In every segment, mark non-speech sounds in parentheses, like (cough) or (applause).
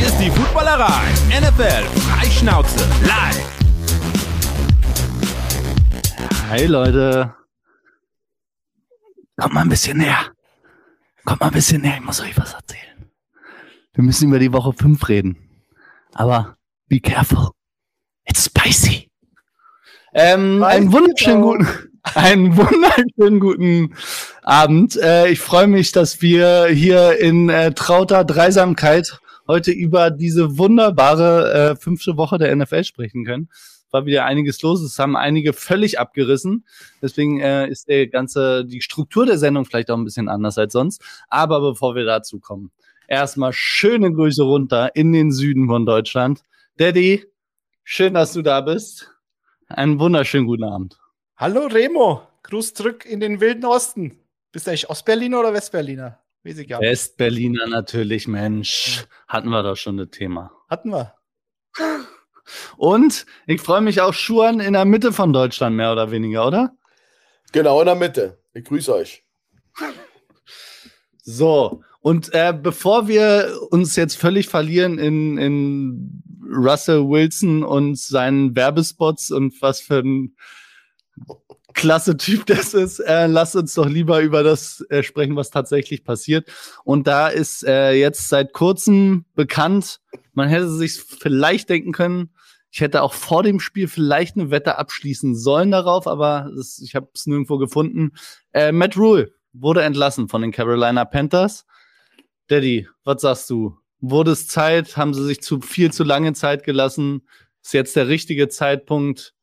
Hier ist die Footballerei. NFL Freischnauze live. Hi Leute. Kommt mal ein bisschen näher. Kommt mal ein bisschen näher, ich muss euch was erzählen. Wir müssen über die Woche 5 reden. Aber be careful. It's spicy. Ähm, einen wunderschönen guten, (laughs) einen wunderschönen guten Abend. Äh, ich freue mich, dass wir hier in äh, trauter Dreisamkeit heute über diese wunderbare äh, fünfte Woche der NFL sprechen können. War wieder einiges los. Es haben einige völlig abgerissen. Deswegen äh, ist der ganze, die Struktur der Sendung vielleicht auch ein bisschen anders als sonst. Aber bevor wir dazu kommen, erstmal schöne Grüße runter in den Süden von Deutschland. Daddy, schön, dass du da bist. Einen wunderschönen guten Abend. Hallo Remo, Gruß zurück in den wilden Osten. Bist du eigentlich Ostberliner oder Westberliner? Gar nicht. Westberliner natürlich, Mensch. Hatten wir doch schon das Thema. Hatten wir. Und ich freue mich auch Schuhen in der Mitte von Deutschland, mehr oder weniger, oder? Genau in der Mitte. Ich grüße euch. So, und äh, bevor wir uns jetzt völlig verlieren in, in Russell Wilson und seinen Werbespots und was für ein klasse Typ das ist, äh, lasst uns doch lieber über das äh, sprechen, was tatsächlich passiert. Und da ist äh, jetzt seit kurzem bekannt, man hätte sich vielleicht denken können, ich hätte auch vor dem Spiel vielleicht eine Wette abschließen sollen darauf, aber das, ich habe es nirgendwo gefunden. Äh, Matt Rule wurde entlassen von den Carolina Panthers. Daddy, was sagst du? Wurde es Zeit? Haben sie sich zu viel zu lange Zeit gelassen? Ist jetzt der richtige Zeitpunkt?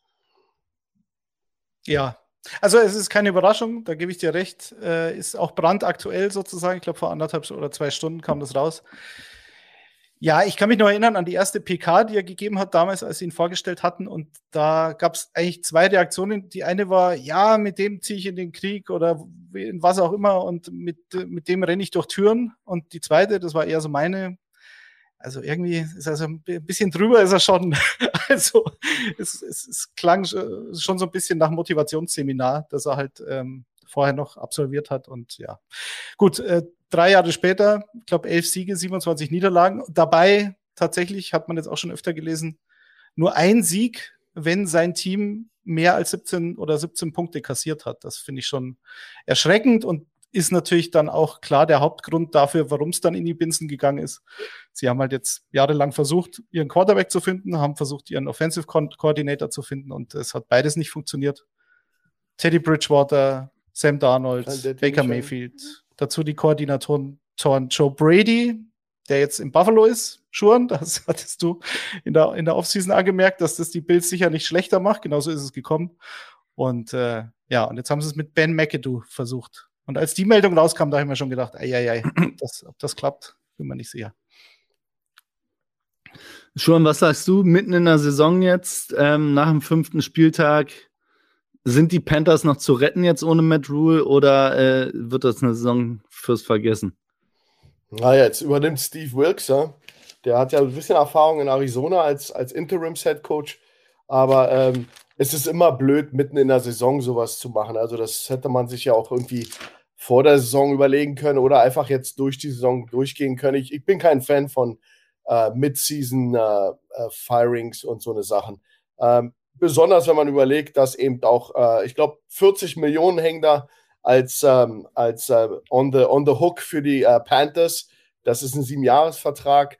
Ja, also es ist keine Überraschung, da gebe ich dir recht. Äh, ist auch brandaktuell sozusagen. Ich glaube, vor anderthalb oder zwei Stunden kam das raus. Ja, ich kann mich noch erinnern an die erste PK, die er gegeben hat damals, als sie ihn vorgestellt hatten. Und da gab es eigentlich zwei Reaktionen. Die eine war, ja, mit dem ziehe ich in den Krieg oder in was auch immer und mit, mit dem renne ich durch Türen. Und die zweite, das war eher so meine, also irgendwie ist er so ein bisschen drüber ist er schon. (laughs) also es, es, es klang schon so ein bisschen nach Motivationsseminar, dass er halt ähm, vorher noch absolviert hat. Und ja, gut, äh, drei Jahre später, ich glaube elf Siege, 27 Niederlagen. Dabei tatsächlich, hat man jetzt auch schon öfter gelesen, nur ein Sieg, wenn sein Team mehr als 17 oder 17 Punkte kassiert hat. Das finde ich schon erschreckend und ist natürlich dann auch klar der Hauptgrund dafür, warum es dann in die Binsen gegangen ist. Sie haben halt jetzt jahrelang versucht, ihren Quarterback zu finden, haben versucht, ihren Offensive Coordinator zu finden und es hat beides nicht funktioniert. Teddy Bridgewater, Sam Darnold, Baker Mayfield, dazu die Koordinatoren Joe Brady, der jetzt in Buffalo ist, Schuren, das (laughs) hattest du in der, in der Offseason angemerkt, dass das die Bills sicher nicht schlechter macht. Genauso ist es gekommen. Und äh, ja, und jetzt haben sie es mit Ben McAdoo versucht. Und als die Meldung rauskam, da habe ich mir schon gedacht, ei, ei, ei, das, ob das klappt, bin mir nicht sicher. Schon, was sagst du? Mitten in der Saison jetzt, ähm, nach dem fünften Spieltag, sind die Panthers noch zu retten jetzt ohne Matt Rule oder äh, wird das eine Saison fürs Vergessen? Na, jetzt übernimmt Steve Wilkes, ja. Der hat ja ein bisschen Erfahrung in Arizona als, als Interims-Head Coach, aber ähm, es ist immer blöd, mitten in der Saison sowas zu machen. Also, das hätte man sich ja auch irgendwie vor der Saison überlegen können oder einfach jetzt durch die Saison durchgehen können. Ich, ich bin kein Fan von äh, Mid-Season-Firings äh, äh, und so eine Sachen. Ähm, besonders wenn man überlegt, dass eben auch, äh, ich glaube, 40 Millionen hängen da als, ähm, als äh, on, the, on the hook für die äh, Panthers. Das ist ein Siebenjahresvertrag.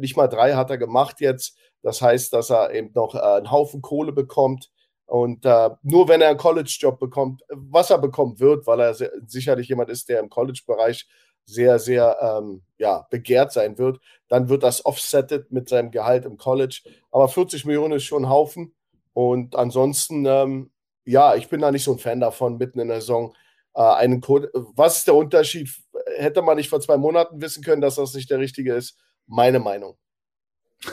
Nicht mal drei hat er gemacht jetzt. Das heißt, dass er eben noch einen Haufen Kohle bekommt. Und äh, nur wenn er einen College-Job bekommt, was er bekommen wird, weil er sicherlich jemand ist, der im College-Bereich sehr, sehr ähm, ja, begehrt sein wird, dann wird das offsetted mit seinem Gehalt im College. Aber 40 Millionen ist schon ein Haufen. Und ansonsten, ähm, ja, ich bin da nicht so ein Fan davon, mitten in der Saison äh, einen Code. Was ist der Unterschied? Hätte man nicht vor zwei Monaten wissen können, dass das nicht der richtige ist? Meine Meinung. (laughs)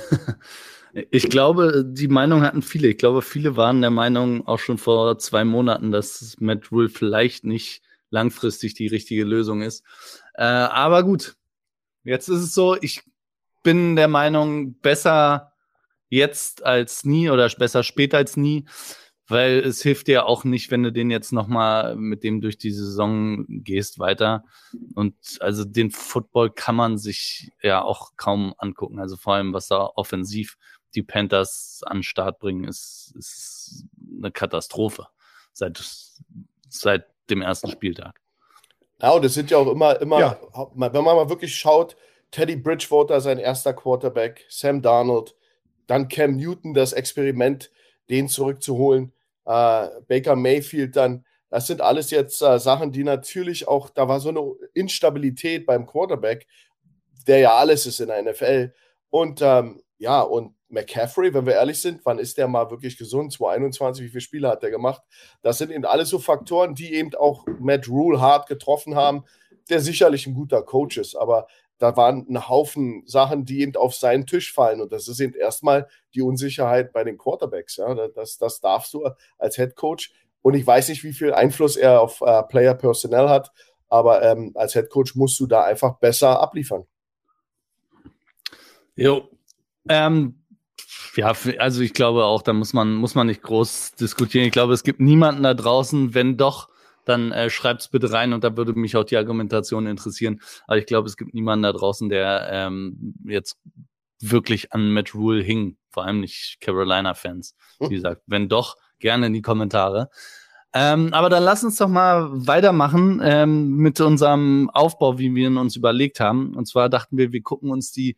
Ich glaube, die Meinung hatten viele. Ich glaube, viele waren der Meinung auch schon vor zwei Monaten, dass Matt Rule vielleicht nicht langfristig die richtige Lösung ist. Äh, aber gut, jetzt ist es so, ich bin der Meinung, besser jetzt als nie oder besser später als nie, weil es hilft dir auch nicht, wenn du den jetzt nochmal mit dem durch die Saison gehst weiter. Und also den Football kann man sich ja auch kaum angucken. Also vor allem, was da offensiv die Panthers an den Start bringen, ist, ist eine Katastrophe seit, seit dem ersten Spieltag. Ja, und es sind ja auch immer, immer, ja. wenn man mal wirklich schaut, Teddy Bridgewater sein erster Quarterback, Sam Darnold, dann Cam Newton das Experiment, den zurückzuholen, äh, Baker Mayfield dann. Das sind alles jetzt äh, Sachen, die natürlich auch, da war so eine Instabilität beim Quarterback, der ja alles ist in der NFL. Und ähm, ja, und McCaffrey, wenn wir ehrlich sind, wann ist der mal wirklich gesund? 2021, wie viele Spiele hat der gemacht? Das sind eben alles so Faktoren, die eben auch Matt Rule hart getroffen haben, der sicherlich ein guter Coach ist, aber da waren ein Haufen Sachen, die eben auf seinen Tisch fallen. Und das ist eben erstmal die Unsicherheit bei den Quarterbacks. Ja? Das, das darfst du als Head Coach. Und ich weiß nicht, wie viel Einfluss er auf äh, Player Personnel hat, aber ähm, als Head Coach musst du da einfach besser abliefern. Jo. Ähm, ja, also ich glaube auch, da muss man, muss man nicht groß diskutieren. Ich glaube, es gibt niemanden da draußen, wenn doch, dann äh, schreibt es bitte rein und da würde mich auch die Argumentation interessieren. Aber ich glaube, es gibt niemanden da draußen, der ähm, jetzt wirklich an Matt Rule hing. Vor allem nicht Carolina-Fans. Wie gesagt, wenn doch, gerne in die Kommentare. Ähm, aber dann lass uns doch mal weitermachen ähm, mit unserem Aufbau, wie wir ihn uns überlegt haben. Und zwar dachten wir, wir gucken uns die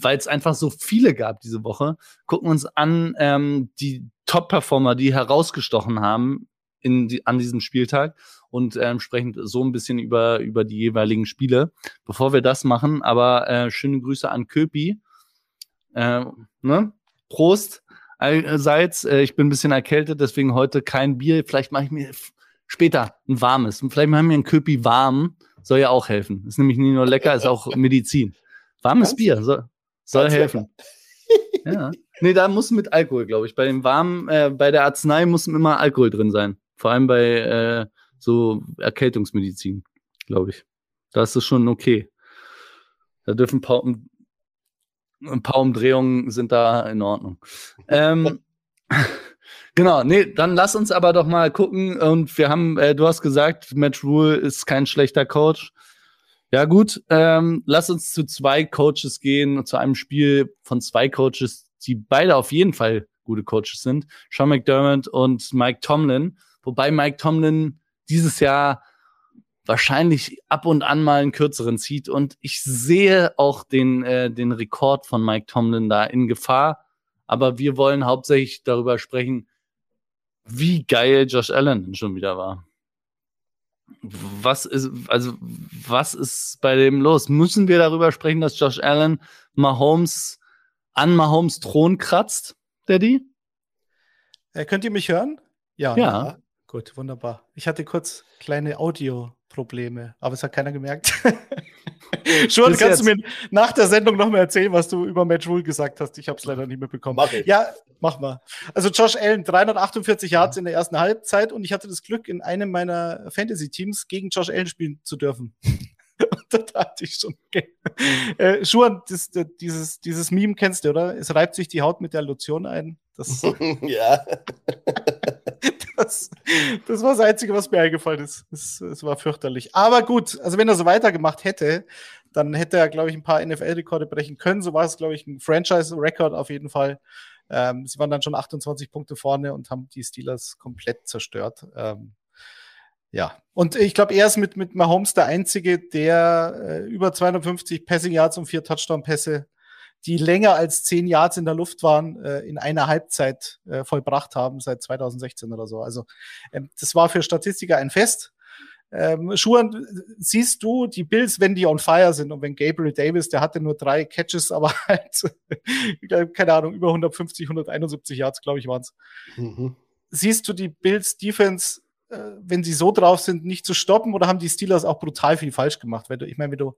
weil es einfach so viele gab diese Woche, gucken uns an ähm, die Top-Performer, die herausgestochen haben in die, an diesem Spieltag und ähm, sprechen so ein bisschen über, über die jeweiligen Spiele. Bevor wir das machen, aber äh, schöne Grüße an Köpi. Äh, ne? Prost allseits. Äh, ich bin ein bisschen erkältet, deswegen heute kein Bier. Vielleicht mache ich mir später ein warmes. Und vielleicht machen wir ein Köpi warm. Soll ja auch helfen. Ist nämlich nicht nur lecker, ist auch Medizin. Warmes Bier. So, soll helfen. (laughs) ja. Nee, da muss mit Alkohol, glaube ich. Bei dem warmen, äh, bei der Arznei muss immer Alkohol drin sein. Vor allem bei äh, so Erkältungsmedizin, glaube ich. Da ist es schon okay. Da dürfen ein paar, ein paar Umdrehungen sind da in Ordnung. ähm, (laughs) genau, nee, dann lass uns aber doch mal gucken. Und wir haben, äh, du hast gesagt, Matt Rule ist kein schlechter Coach. Ja, gut. Ähm, lass uns zu zwei Coaches gehen, zu einem Spiel von zwei Coaches, die beide auf jeden Fall gute Coaches sind. Sean McDermott und Mike Tomlin. Wobei Mike Tomlin dieses Jahr wahrscheinlich ab und an mal einen kürzeren zieht. Und ich sehe auch den, äh, den Rekord von Mike Tomlin da in Gefahr. Aber wir wollen hauptsächlich darüber sprechen, wie geil Josh Allen schon wieder war was ist, also, was ist bei dem los? Müssen wir darüber sprechen, dass Josh Allen Mahomes an Mahomes Thron kratzt, Daddy? Äh, könnt ihr mich hören? Ja. Ja. Gut, wunderbar. Ich hatte kurz kleine Audio-Probleme, aber es hat keiner gemerkt. (laughs) (laughs) Schon, kannst du mir nach der Sendung noch mal erzählen, was du über Matt Rule gesagt hast? Ich habe es leider nicht mehr bekommen. Mach ich. Ja, mach mal. Also Josh Allen, 348 Yards in der ersten Halbzeit und ich hatte das Glück, in einem meiner Fantasy-Teams gegen Josh Allen spielen zu dürfen. (laughs) und da dachte ich schon, okay. Äh, Schuhan, das, das, dieses, dieses Meme kennst du, oder? Es reibt sich die Haut mit der Lotion ein. Das, (laughs) ja. Das, das, war das Einzige, was mir eingefallen ist. Es, es war fürchterlich. Aber gut, also wenn er so weitergemacht hätte, dann hätte er, glaube ich, ein paar NFL-Rekorde brechen können. So war es, glaube ich, ein Franchise-Rekord auf jeden Fall. Ähm, sie waren dann schon 28 Punkte vorne und haben die Steelers komplett zerstört. Ähm, ja, und ich glaube, er ist mit, mit Mahomes der Einzige, der äh, über 250 Passing Yards und vier Touchdown-Pässe, die länger als zehn Yards in der Luft waren, äh, in einer Halbzeit äh, vollbracht haben, seit 2016 oder so. Also ähm, das war für Statistiker ein Fest. Ähm, Schuhan, siehst du die Bills, wenn die on fire sind und wenn Gabriel Davis, der hatte nur drei Catches, aber (laughs) halt, keine Ahnung, über 150, 171 Yards, glaube ich, waren es. Mhm. Siehst du die Bills Defense äh, wenn sie so drauf sind, nicht zu stoppen oder haben die Steelers auch brutal viel falsch gemacht? Weil du, ich meine, wenn du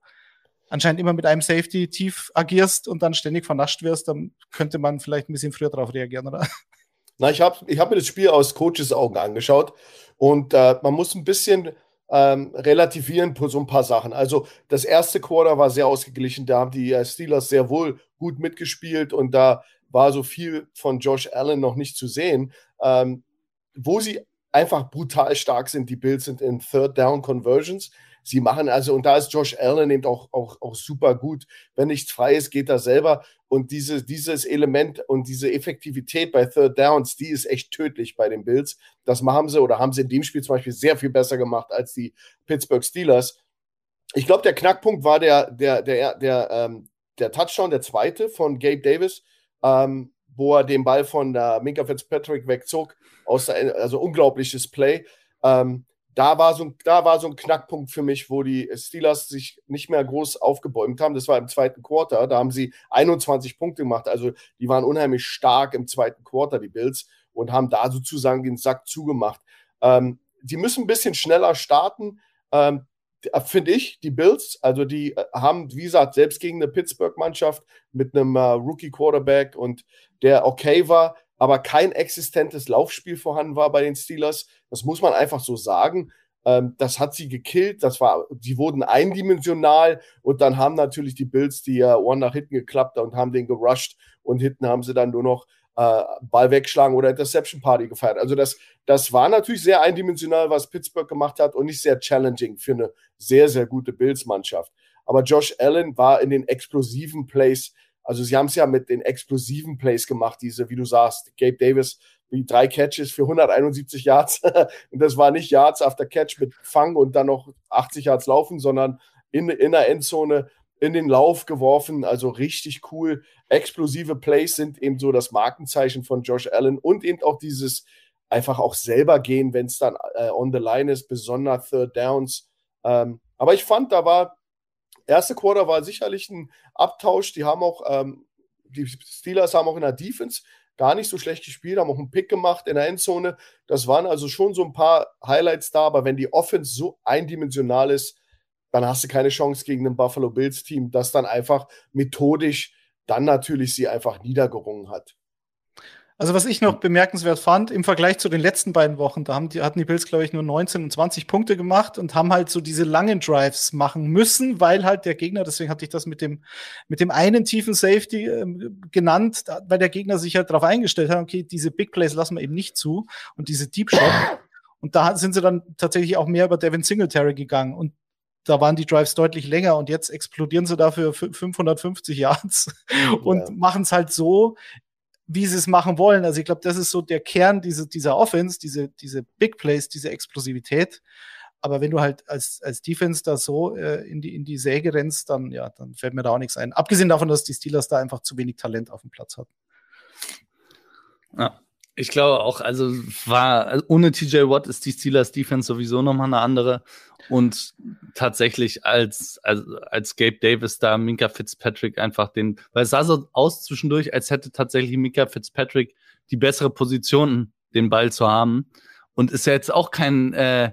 anscheinend immer mit einem Safety tief agierst und dann ständig vernascht wirst, dann könnte man vielleicht ein bisschen früher darauf reagieren, oder? (laughs) Na, ich habe ich hab mir das Spiel aus Coaches Augen angeschaut und äh, man muss ein bisschen ähm, relativieren so ein paar Sachen. Also das erste Quarter war sehr ausgeglichen, da haben die äh, Steelers sehr wohl gut mitgespielt und da war so viel von Josh Allen noch nicht zu sehen. Ähm, wo sie einfach brutal stark sind, die Bills sind in Third Down Conversions. Sie machen also, und da ist Josh Allen eben auch, auch, auch super gut. Wenn nichts frei ist, geht er selber. Und diese, dieses Element und diese Effektivität bei Third Downs, die ist echt tödlich bei den Bills. Das machen sie oder haben sie in dem Spiel zum Beispiel sehr viel besser gemacht als die Pittsburgh Steelers. Ich glaube, der Knackpunkt war der, der, der, der, ähm, der Touchdown, der zweite von Gabe Davis, ähm, wo er den Ball von äh, Minka Fitzpatrick wegzog. Aus der, also unglaubliches Play. Ähm, da war, so ein, da war so ein Knackpunkt für mich, wo die Steelers sich nicht mehr groß aufgebäumt haben. Das war im zweiten Quarter. Da haben sie 21 Punkte gemacht. Also die waren unheimlich stark im zweiten Quarter, die Bills, und haben da sozusagen den Sack zugemacht. Ähm, die müssen ein bisschen schneller starten. Ähm, Finde ich, die Bills, also die äh, haben, wie gesagt, selbst gegen eine Pittsburgh-Mannschaft mit einem äh, Rookie-Quarterback und der okay war, aber kein existentes Laufspiel vorhanden war bei den Steelers. Das muss man einfach so sagen. Ähm, das hat sie gekillt. Das war, die wurden eindimensional und dann haben natürlich die Bills die uh, One nach hinten geklappt und haben den gerusht und hinten haben sie dann nur noch äh, Ball wegschlagen oder Interception Party gefeiert. Also das, das war natürlich sehr eindimensional, was Pittsburgh gemacht hat und nicht sehr challenging für eine sehr, sehr gute Bills-Mannschaft. Aber Josh Allen war in den explosiven Plays also sie haben es ja mit den explosiven Plays gemacht, diese, wie du sagst, Gabe Davis, wie drei Catches für 171 Yards. (laughs) und das war nicht Yards after Catch mit Fang und dann noch 80 Yards laufen, sondern in, in der Endzone in den Lauf geworfen. Also richtig cool. Explosive Plays sind eben so das Markenzeichen von Josh Allen und eben auch dieses einfach auch selber gehen, wenn es dann äh, on the line ist, besonders Third Downs. Ähm, aber ich fand, da war erste Quarter war sicherlich ein Abtausch. Die haben auch, ähm, die Steelers haben auch in der Defense gar nicht so schlecht gespielt, haben auch einen Pick gemacht in der Endzone. Das waren also schon so ein paar Highlights da, aber wenn die Offense so eindimensional ist, dann hast du keine Chance gegen ein Buffalo Bills Team, das dann einfach methodisch dann natürlich sie einfach niedergerungen hat. Also was ich noch bemerkenswert fand, im Vergleich zu den letzten beiden Wochen, da haben die, hatten die Bills, glaube ich, nur 19 und 20 Punkte gemacht und haben halt so diese langen Drives machen müssen, weil halt der Gegner, deswegen hatte ich das mit dem, mit dem einen tiefen Safety äh, genannt, weil der Gegner sich halt darauf eingestellt hat, okay, diese Big Plays lassen wir eben nicht zu und diese Deep Shot. Und da sind sie dann tatsächlich auch mehr über Devin Singletary gegangen. Und da waren die Drives deutlich länger und jetzt explodieren sie dafür 550 Yards und ja. machen es halt so, wie sie es machen wollen. Also ich glaube, das ist so der Kern diese, dieser Offense, diese, diese Big Plays, diese Explosivität. Aber wenn du halt als, als Defense da so äh, in, die, in die Säge rennst, dann, ja, dann fällt mir da auch nichts ein. Abgesehen davon, dass die Steelers da einfach zu wenig Talent auf dem Platz hatten. Ja, ich glaube auch, also war also ohne TJ Watt ist die Steelers Defense sowieso nochmal eine andere. Und tatsächlich als, als, als Gabe Davis da Minka Fitzpatrick einfach den, weil es sah so aus zwischendurch, als hätte tatsächlich Minka Fitzpatrick die bessere Position, den Ball zu haben. Und ist ja jetzt auch kein, äh,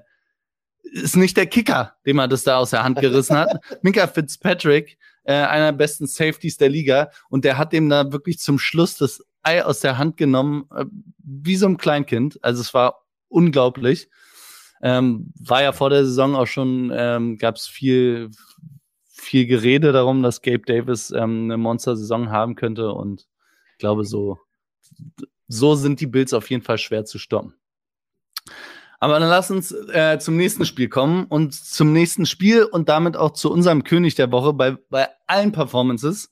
ist nicht der Kicker, dem er das da aus der Hand gerissen hat. (laughs) Minka Fitzpatrick, äh, einer der besten Safeties der Liga. Und der hat dem da wirklich zum Schluss das Ei aus der Hand genommen, äh, wie so ein Kleinkind. Also es war unglaublich. Ähm, war ja vor der Saison auch schon, ähm, gab es viel, viel Gerede darum, dass Gabe Davis ähm, eine Monster-Saison haben könnte. Und ich glaube, so, so sind die Bills auf jeden Fall schwer zu stoppen. Aber dann lass uns äh, zum nächsten Spiel kommen und zum nächsten Spiel und damit auch zu unserem König der Woche. Bei, bei allen Performances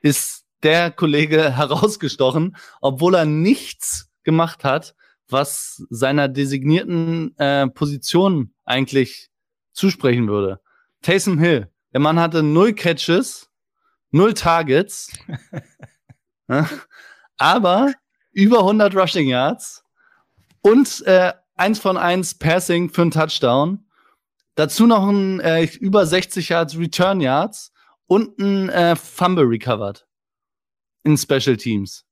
ist der Kollege (laughs) herausgestochen, obwohl er nichts gemacht hat, was seiner designierten äh, Position eigentlich zusprechen würde. Taysom Hill, der Mann hatte null Catches, null Targets, (laughs) aber über 100 Rushing Yards und äh, eins von eins Passing für einen Touchdown. Dazu noch ein äh, über 60 Yards Return Yards und ein äh, Fumble recovered in Special Teams.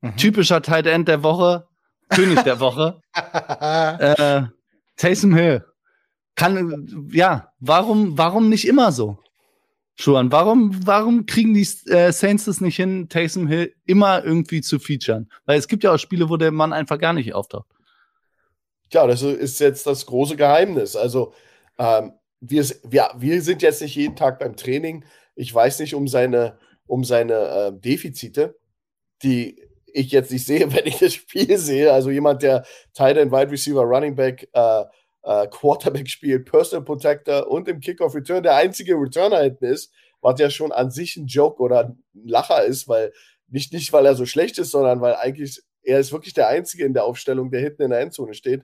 Mhm. Typischer Tight End der Woche, König der Woche. (laughs) äh, Taysom Hill. Kann, ja, warum, warum nicht immer so? Schuan, warum, warum kriegen die äh, Saints das nicht hin, Taysom Hill immer irgendwie zu featuren? Weil es gibt ja auch Spiele, wo der Mann einfach gar nicht auftaucht. Tja, das ist jetzt das große Geheimnis. Also, ähm, wir, wir, wir sind jetzt nicht jeden Tag beim Training. Ich weiß nicht um seine um seine äh, Defizite. Die, ich jetzt nicht sehe, (laughs) wenn ich das Spiel sehe. Also jemand, der Tight End, Wide Receiver, Running Back, äh, äh, Quarterback spielt, Personal Protector und im Kickoff Return der einzige Returner hinten ist, was ja schon an sich ein Joke oder ein Lacher ist, weil nicht, nicht weil er so schlecht ist, sondern weil eigentlich er ist wirklich der Einzige in der Aufstellung, der hinten in der Endzone steht.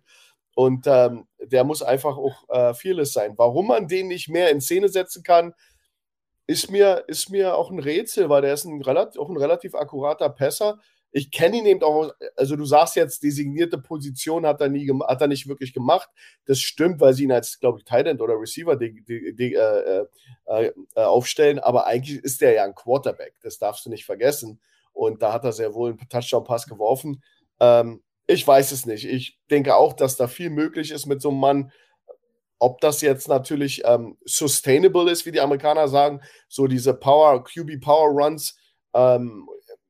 Und ähm, der muss einfach auch äh, vieles sein. Warum man den nicht mehr in Szene setzen kann, ist mir, ist mir auch ein Rätsel, weil der ist ein relativ, auch ein relativ akkurater Pässer. Ich kenne ihn eben auch, also du sagst jetzt, designierte Position hat er nie hat er nicht wirklich gemacht. Das stimmt, weil sie ihn als, glaube ich, Tight oder Receiver die, die, die, äh, äh, äh, aufstellen, aber eigentlich ist der ja ein Quarterback. Das darfst du nicht vergessen. Und da hat er sehr wohl einen Touchdown-Pass geworfen. Ähm, ich weiß es nicht. Ich denke auch, dass da viel möglich ist mit so einem Mann. Ob das jetzt natürlich ähm, sustainable ist, wie die Amerikaner sagen, so diese Power, QB Power Runs, ähm,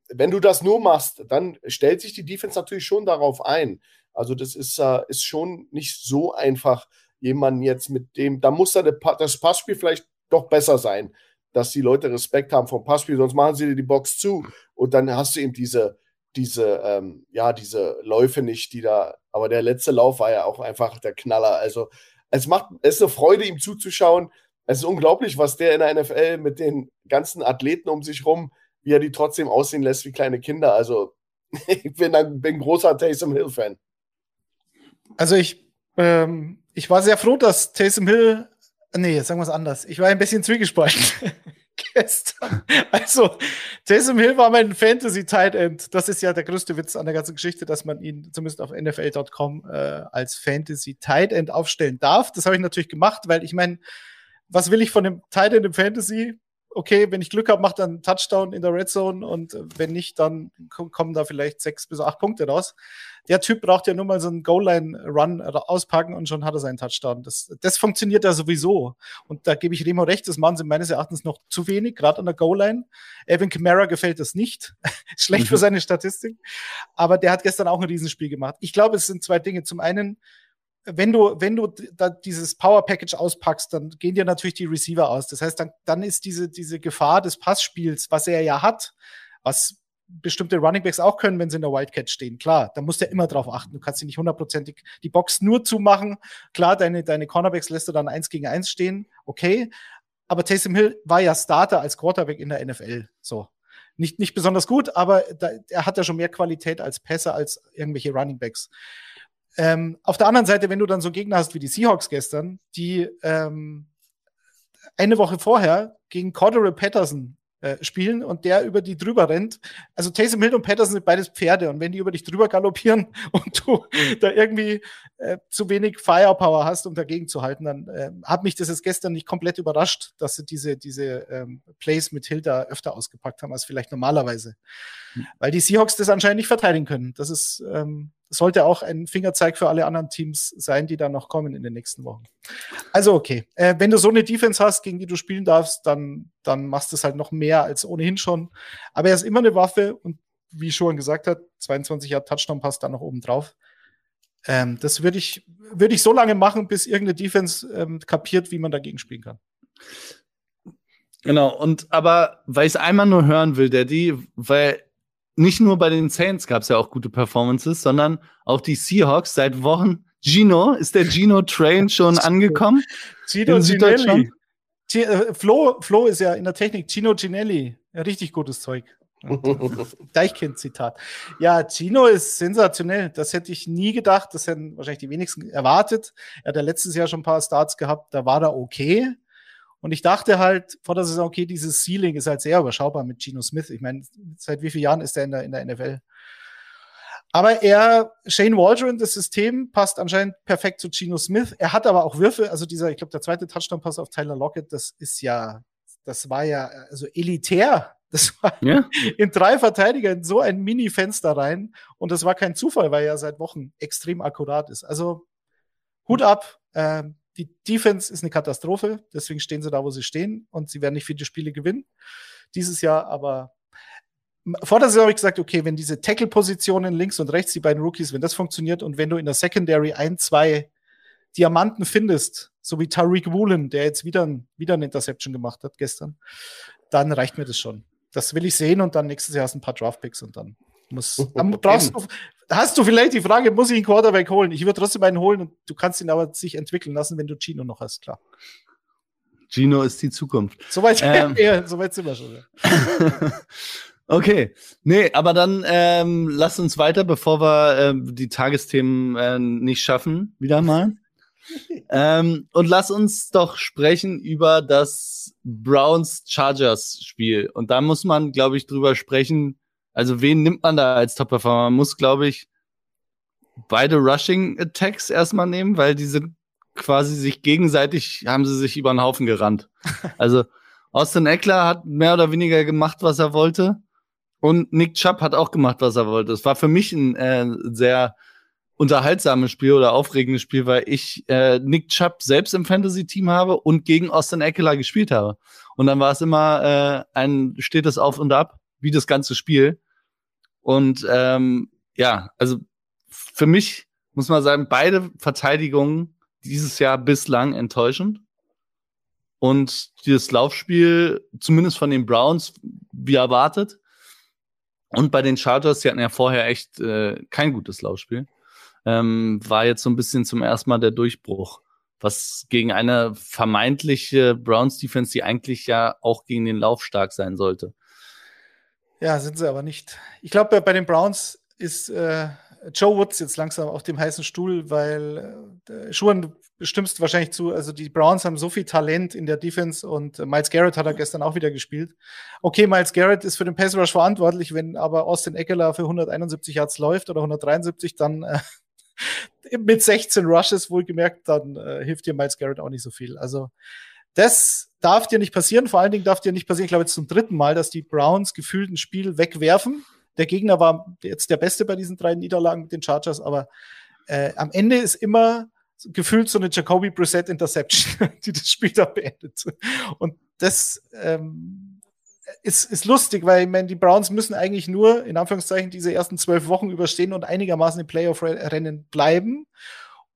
wenn du das nur machst, dann stellt sich die Defense natürlich schon darauf ein. Also das ist, äh, ist schon nicht so einfach, jemanden jetzt mit dem, da muss da das Passspiel vielleicht doch besser sein, dass die Leute Respekt haben vom Passspiel, sonst machen sie dir die Box zu und dann hast du eben diese, diese, ähm, ja, diese Läufe nicht, die da, aber der letzte Lauf war ja auch einfach der Knaller. Also es macht, es ist eine Freude, ihm zuzuschauen. Es ist unglaublich, was der in der NFL mit den ganzen Athleten um sich rum, wie er die trotzdem aussehen lässt wie kleine Kinder. Also (laughs) ich bin ein, bin großer Taysom Hill-Fan. Also ich, ähm, ich war sehr froh, dass Taysom Hill, nee, sagen wir es anders. Ich war ein bisschen zwiegespalten. (laughs) (laughs) gestern. Also, Taysom Hill war mein Fantasy Tight End. Das ist ja der größte Witz an der ganzen Geschichte, dass man ihn zumindest auf NFL.com äh, als Fantasy Tight End aufstellen darf. Das habe ich natürlich gemacht, weil ich meine, was will ich von dem Tight End im Fantasy? Okay, wenn ich Glück habe, macht er einen Touchdown in der Red Zone und wenn nicht, dann kommen da vielleicht sechs bis acht Punkte raus. Der Typ braucht ja nur mal so einen Goal-Line-Run auspacken und schon hat er seinen Touchdown. Das, das funktioniert ja sowieso. Und da gebe ich Remo recht, das machen sie meines Erachtens noch zu wenig, gerade an der Goal-Line. Evan Kamara gefällt das nicht. (laughs) Schlecht für mhm. seine Statistik. Aber der hat gestern auch ein Riesenspiel gemacht. Ich glaube, es sind zwei Dinge. Zum einen, wenn du, wenn du da dieses Power Package auspackst, dann gehen dir natürlich die Receiver aus. Das heißt, dann, dann ist diese, diese Gefahr des Passspiels, was er ja hat, was bestimmte Runningbacks auch können, wenn sie in der Wildcat stehen. Klar, da musst du ja immer drauf achten. Du kannst sie nicht hundertprozentig die Box nur zumachen. Klar, deine, deine Cornerbacks lässt du dann eins gegen eins stehen. Okay. Aber Taysom Hill war ja Starter als Quarterback in der NFL. So. Nicht, nicht besonders gut, aber da, er hat ja schon mehr Qualität als Pässe als irgendwelche Runningbacks. Ähm, auf der anderen Seite, wenn du dann so Gegner hast wie die Seahawks gestern, die ähm, eine Woche vorher gegen Cordero Patterson äh, spielen und der über die drüber rennt. Also Taysom Hill und Patterson sind beides Pferde und wenn die über dich drüber galoppieren (laughs) und du da irgendwie äh, zu wenig Firepower hast, um dagegen zu halten, dann äh, hat mich das jetzt gestern nicht komplett überrascht, dass sie diese, diese ähm, Plays mit Hill da öfter ausgepackt haben als vielleicht normalerweise. Mhm. Weil die Seahawks das anscheinend nicht verteidigen können. Das ist ähm, sollte auch ein Fingerzeig für alle anderen Teams sein, die da noch kommen in den nächsten Wochen. Also okay, äh, wenn du so eine Defense hast, gegen die du spielen darfst, dann, dann machst du es halt noch mehr als ohnehin schon. Aber er ist immer eine Waffe und wie schon gesagt hat, 22 Jahre Touchdown passt da noch oben drauf. Ähm, das würde ich, würde ich so lange machen, bis irgendeine Defense ähm, kapiert, wie man dagegen spielen kann. Genau, und aber weil ich es einmal nur hören will, Daddy, weil nicht nur bei den Saints gab es ja auch gute Performances, sondern auch die Seahawks seit Wochen. Gino, ist der Gino Train schon angekommen? Gino Ginelli. Äh, Flo, Flo ist ja in der Technik Gino Ginelli. Ja, richtig gutes Zeug. (laughs) Deichkind-Zitat. Ja, Gino ist sensationell. Das hätte ich nie gedacht. Das hätten wahrscheinlich die wenigsten erwartet. Er hat ja letztes Jahr schon ein paar Starts gehabt. Da war er okay. Und ich dachte halt vor der Saison, okay, dieses Ceiling ist halt sehr überschaubar mit Geno Smith. Ich meine, seit wie vielen Jahren ist er in der, in der NFL? Aber er, Shane Waldron, das System passt anscheinend perfekt zu Geno Smith. Er hat aber auch Würfe, also dieser, ich glaube, der zweite Touchdown-Pass auf Tyler Lockett, das ist ja, das war ja also elitär. Das war ja. in drei Verteidiger in so ein Mini-Fenster rein. Und das war kein Zufall, weil er seit Wochen extrem akkurat ist. Also Hut ab. Ähm, die Defense ist eine Katastrophe, deswegen stehen sie da, wo sie stehen und sie werden nicht viele Spiele gewinnen dieses Jahr, aber vor der Saison habe ich gesagt, okay, wenn diese Tackle-Positionen links und rechts, die beiden Rookies, wenn das funktioniert und wenn du in der Secondary ein, zwei Diamanten findest, so wie Tariq Woolen, der jetzt wieder, ein, wieder eine Interception gemacht hat gestern, dann reicht mir das schon. Das will ich sehen und dann nächstes Jahr hast du ein paar Draftpicks und dann Muss, brauchst du, hast du vielleicht die Frage, muss ich einen Quarterback holen? Ich würde trotzdem einen holen und du kannst ihn aber sich entwickeln lassen, wenn du Gino noch hast, klar. Gino ist die Zukunft. Soweit ähm. ja, so sind wir schon. (laughs) okay, nee, aber dann ähm, lass uns weiter, bevor wir ähm, die Tagesthemen äh, nicht schaffen, wieder mal. (laughs) ähm, und lass uns doch sprechen über das Browns-Chargers-Spiel. Und da muss man, glaube ich, drüber sprechen. Also, wen nimmt man da als Top-Performer? Man muss, glaube ich, beide Rushing-Attacks erstmal nehmen, weil die sind quasi sich gegenseitig, haben sie sich über den Haufen gerannt. (laughs) Also, Austin Eckler hat mehr oder weniger gemacht, was er wollte. Und Nick Chubb hat auch gemacht, was er wollte. Es war für mich ein äh, sehr unterhaltsames Spiel oder aufregendes Spiel, weil ich äh, Nick Chubb selbst im Fantasy-Team habe und gegen Austin Eckler gespielt habe. Und dann war es immer äh, ein stetes Auf und Ab, wie das ganze Spiel. Und ähm, ja, also für mich muss man sagen, beide Verteidigungen dieses Jahr bislang enttäuschend. Und dieses Laufspiel, zumindest von den Browns, wie erwartet. Und bei den Chargers, die hatten ja vorher echt äh, kein gutes Laufspiel ähm, war jetzt so ein bisschen zum ersten Mal der Durchbruch. Was gegen eine vermeintliche Browns-Defense, die eigentlich ja auch gegen den Lauf stark sein sollte. Ja, sind sie aber nicht. Ich glaube, bei den Browns ist äh, Joe Woods jetzt langsam auf dem heißen Stuhl, weil äh, Schuhen, du bestimmst wahrscheinlich zu, also die Browns haben so viel Talent in der Defense und äh, Miles Garrett hat er gestern auch wieder gespielt. Okay, Miles Garrett ist für den Pass Rush verantwortlich, wenn aber Austin Eckler für 171 Yards läuft oder 173, dann äh, (laughs) mit 16 Rushes wohlgemerkt, dann äh, hilft dir Miles Garrett auch nicht so viel. Also das darf dir nicht passieren. Vor allen Dingen darf dir nicht passieren, ich glaube jetzt zum dritten Mal, dass die Browns gefühlt ein Spiel wegwerfen. Der Gegner war jetzt der Beste bei diesen drei Niederlagen mit den Chargers, aber äh, am Ende ist immer gefühlt so eine Jacoby Brissett Interception, (laughs) die das Spiel da beendet. Und das ähm, ist, ist lustig, weil ich meine, die Browns müssen eigentlich nur, in Anführungszeichen, diese ersten zwölf Wochen überstehen und einigermaßen im Playoff-Rennen bleiben.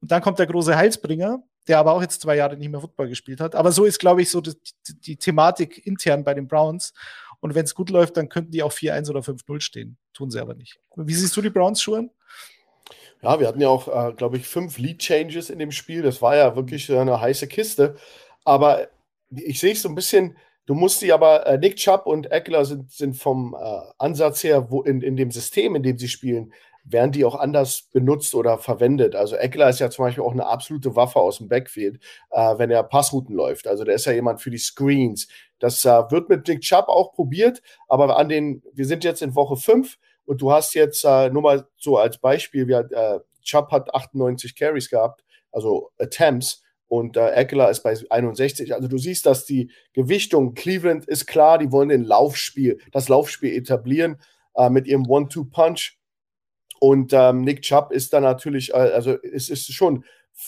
Und dann kommt der große Heilsbringer, der aber auch jetzt zwei Jahre nicht mehr Football gespielt hat. Aber so ist, glaube ich, so die, die, Thematik intern bei den Browns. Und wenn es gut läuft, dann könnten die auch 4-1 oder 5-0 stehen. Tun sie aber nicht. Wie siehst du die Browns, Schuhen? Ja, wir hatten ja auch, äh, glaube ich, fünf Lead-Changes in dem Spiel. Das war ja wirklich eine heiße Kiste. Aber ich sehe es so ein bisschen, Du musst die aber, äh, Nick Chubb und Eckler sind, sind vom äh, Ansatz her, wo in, in dem System, in dem sie spielen, werden die auch anders benutzt oder verwendet. Also Eckler ist ja zum Beispiel auch eine absolute Waffe aus dem Backfield, äh, wenn er Passrouten läuft. Also der ist ja jemand für die Screens. Das äh, wird mit Nick Chubb auch probiert, aber an den, wir sind jetzt in Woche 5 und du hast jetzt äh, nur mal so als Beispiel, wir, äh, Chubb hat 98 Carries gehabt, also Attempts und äh, Eckler ist bei 61. Also du siehst, dass die Gewichtung Cleveland ist klar, die wollen den Laufspiel, das Laufspiel etablieren äh, mit ihrem One-Two-Punch. Und ähm, Nick Chubb ist da natürlich, äh, also es ist schon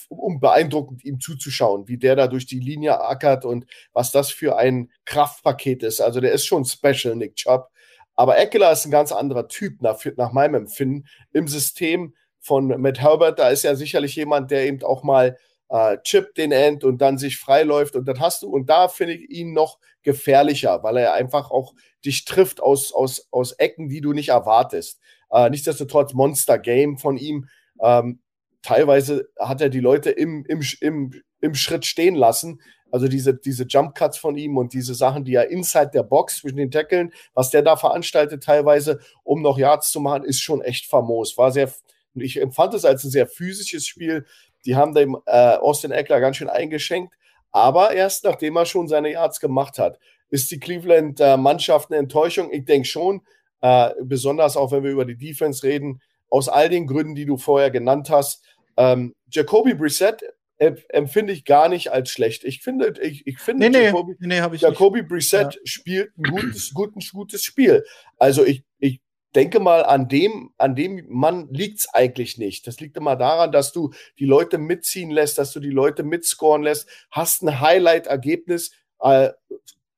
um beeindruckend ihm zuzuschauen, wie der da durch die Linie ackert und was das für ein Kraftpaket ist. Also der ist schon special, Nick Chubb. Aber Eckler ist ein ganz anderer Typ nach, nach meinem Empfinden im System von Matt Herbert. Da ist ja sicherlich jemand, der eben auch mal äh, chippt den End und dann sich freiläuft und dann hast du, und da finde ich ihn noch gefährlicher, weil er einfach auch dich trifft aus, aus, aus Ecken, die du nicht erwartest. Äh, nichtsdestotrotz Monster Game von ihm. Ähm, teilweise hat er die Leute im, im, im, im Schritt stehen lassen. Also diese, diese Jump Cuts von ihm und diese Sachen, die er inside der Box zwischen den Tackeln, was der da veranstaltet teilweise, um noch Yards zu machen, ist schon echt famos. War sehr, ich empfand es als ein sehr physisches Spiel, die haben dem äh, Austin Eckler ganz schön eingeschenkt. Aber erst nachdem er schon seine Yards gemacht hat, ist die Cleveland-Mannschaft eine Enttäuschung. Ich denke schon, äh, besonders auch wenn wir über die Defense reden, aus all den Gründen, die du vorher genannt hast. Ähm, Jacoby Brissett empfinde ich gar nicht als schlecht. Ich finde, ich, ich finde nee, Jacoby, nee, Jacoby Brissett ja. spielt ein gutes, gutes, gutes Spiel. Also ich, ich denke mal, an dem, an dem Mann liegt es eigentlich nicht. Das liegt immer daran, dass du die Leute mitziehen lässt, dass du die Leute mitscoren lässt, hast ein Highlight-Ergebnis, äh,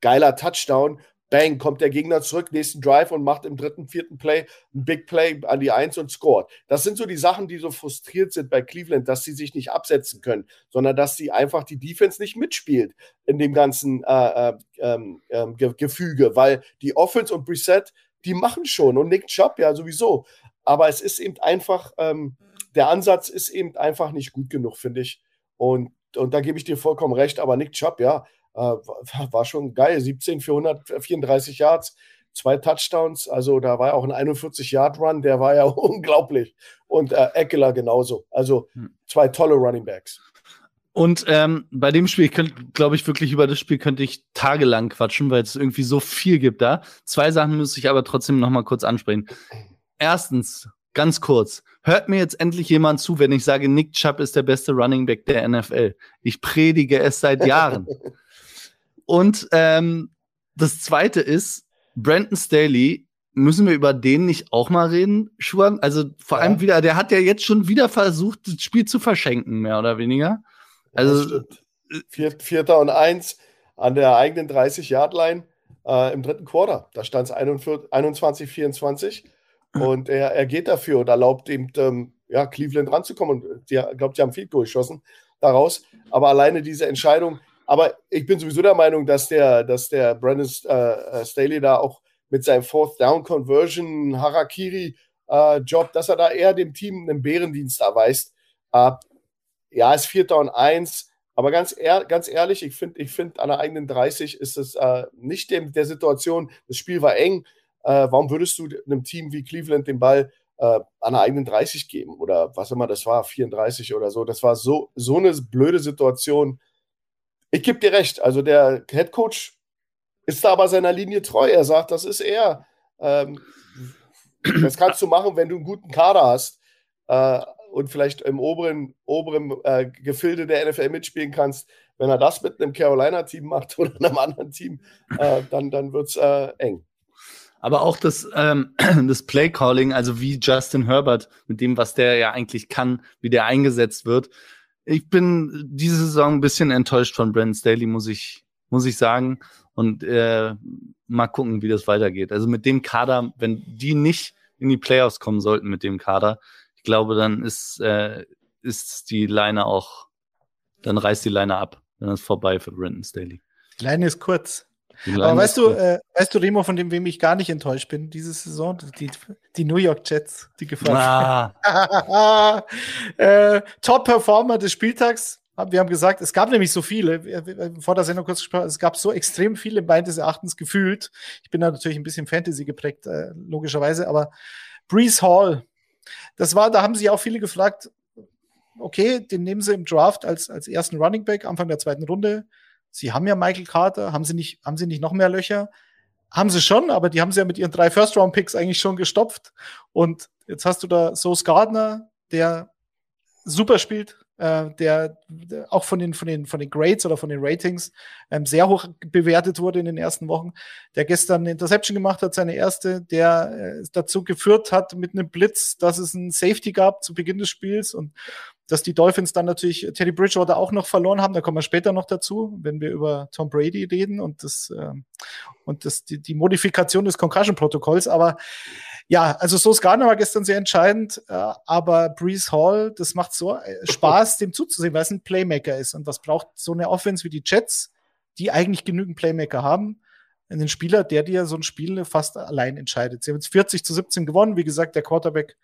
geiler Touchdown, bang, kommt der Gegner zurück, nächsten Drive und macht im dritten, vierten Play ein Big Play an die Eins und scored. Das sind so die Sachen, die so frustriert sind bei Cleveland, dass sie sich nicht absetzen können, sondern dass sie einfach die Defense nicht mitspielt in dem ganzen äh, äh, äh, Gefüge, weil die Offense und Preset die machen schon und Nick Chubb ja sowieso. Aber es ist eben einfach, ähm, der Ansatz ist eben einfach nicht gut genug, finde ich. Und, und da gebe ich dir vollkommen recht. Aber Nick Chubb, ja, war schon geil. 17 für 134 Yards, zwei Touchdowns. Also da war ja auch ein 41-Yard-Run, der war ja (laughs) unglaublich. Und äh, Eckler genauso. Also hm. zwei tolle Running Backs. Und ähm, bei dem Spiel, glaube ich, wirklich über das Spiel könnte ich tagelang quatschen, weil es irgendwie so viel gibt da. Zwei Sachen muss ich aber trotzdem noch mal kurz ansprechen. Erstens, ganz kurz, hört mir jetzt endlich jemand zu, wenn ich sage, Nick Chubb ist der beste Running Back der NFL. Ich predige es seit (laughs) Jahren. Und ähm, das Zweite ist, Brandon Staley, müssen wir über den nicht auch mal reden, Schuan? Also vor ja. allem wieder, der hat ja jetzt schon wieder versucht, das Spiel zu verschenken, mehr oder weniger. Also Vier, Vierter und eins an der eigenen 30-Yard-Line äh, im dritten Quarter. Da stand es 21, 24 (clears throat) und er, er geht dafür und erlaubt ihm, ähm, ja, Cleveland ranzukommen. Und ich glaube, die haben viel geschossen daraus. Aber alleine diese Entscheidung, aber ich bin sowieso der Meinung, dass der, dass der Brandon äh, äh, Staley da auch mit seinem Fourth Down Conversion Harakiri äh, Job, dass er da eher dem Team einen Bärendienst erweist. Äh, ja, ist Vierter und Eins, aber ganz, ehr, ganz ehrlich, ich finde, ich find, an der eigenen 30 ist es äh, nicht dem, der Situation, das Spiel war eng. Äh, warum würdest du einem Team wie Cleveland den Ball äh, an der eigenen 30 geben? Oder was immer das war, 34 oder so. Das war so, so eine blöde Situation ich gebe dir recht. Also der Head Coach ist da aber seiner Linie treu. Er sagt, das ist er. Ähm, das kannst du machen, wenn du einen guten Kader hast äh, und vielleicht im oberen, oberen äh, Gefilde der NFL mitspielen kannst. Wenn er das mit einem Carolina-Team macht (laughs) oder einem anderen Team, äh, dann, dann wird es äh, eng. Aber auch das, ähm, (clears throat) das Play-Calling, also wie Justin Herbert, mit dem, was der ja eigentlich kann, wie der eingesetzt wird, ich bin diese Saison ein bisschen enttäuscht von Brandon Staley, muss ich, muss ich sagen. Und äh, mal gucken, wie das weitergeht. Also mit dem Kader, wenn die nicht in die Playoffs kommen sollten mit dem Kader, ich glaube, dann ist, äh, ist die Leine auch, dann reißt die Leine ab. Dann ist vorbei für Brandon Staley. Die Leine ist kurz. Aber weißt du, äh, weißt du, Remo, von dem wem ich gar nicht enttäuscht bin, diese Saison? Die, die New York Jets, die gefallen. Ah. (laughs) äh, Top-Performer des Spieltags. Wir haben gesagt, es gab nämlich so viele, vor der Sendung kurz gesprochen, es gab so extrem viele meines Erachtens gefühlt. Ich bin da natürlich ein bisschen Fantasy geprägt, äh, logischerweise, aber Breeze Hall, das war, da haben sich auch viele gefragt, okay, den nehmen sie im Draft als, als ersten Running Back, Anfang der zweiten Runde. Sie haben ja Michael Carter, haben sie nicht, haben sie nicht noch mehr Löcher? Haben sie schon, aber die haben sie ja mit ihren drei First-Round-Picks eigentlich schon gestopft. Und jetzt hast du da Sauce Gardner, der super spielt, äh, der, der, auch von den, von, den, von den Grades oder von den Ratings ähm, sehr hoch bewertet wurde in den ersten Wochen, der gestern eine Interception gemacht hat, seine erste, der äh, dazu geführt hat mit einem Blitz, dass es ein Safety gab zu Beginn des Spiels und dass die Dolphins dann natürlich Teddy Bridgewater auch noch verloren haben, da kommen wir später noch dazu, wenn wir über Tom Brady reden und das äh, und das die, die Modifikation des Concussion-Protokolls. Aber ja, also so Gardner war gestern sehr entscheidend, äh, aber Breeze Hall, das macht so äh, (laughs) Spaß, dem zuzusehen, weil es ein Playmaker ist. Und was braucht so eine Offense wie die Jets, die eigentlich genügend Playmaker haben? Einen Spieler, der dir so ein Spiel fast allein entscheidet. Sie haben jetzt 40 zu 17 gewonnen. Wie gesagt, der Quarterback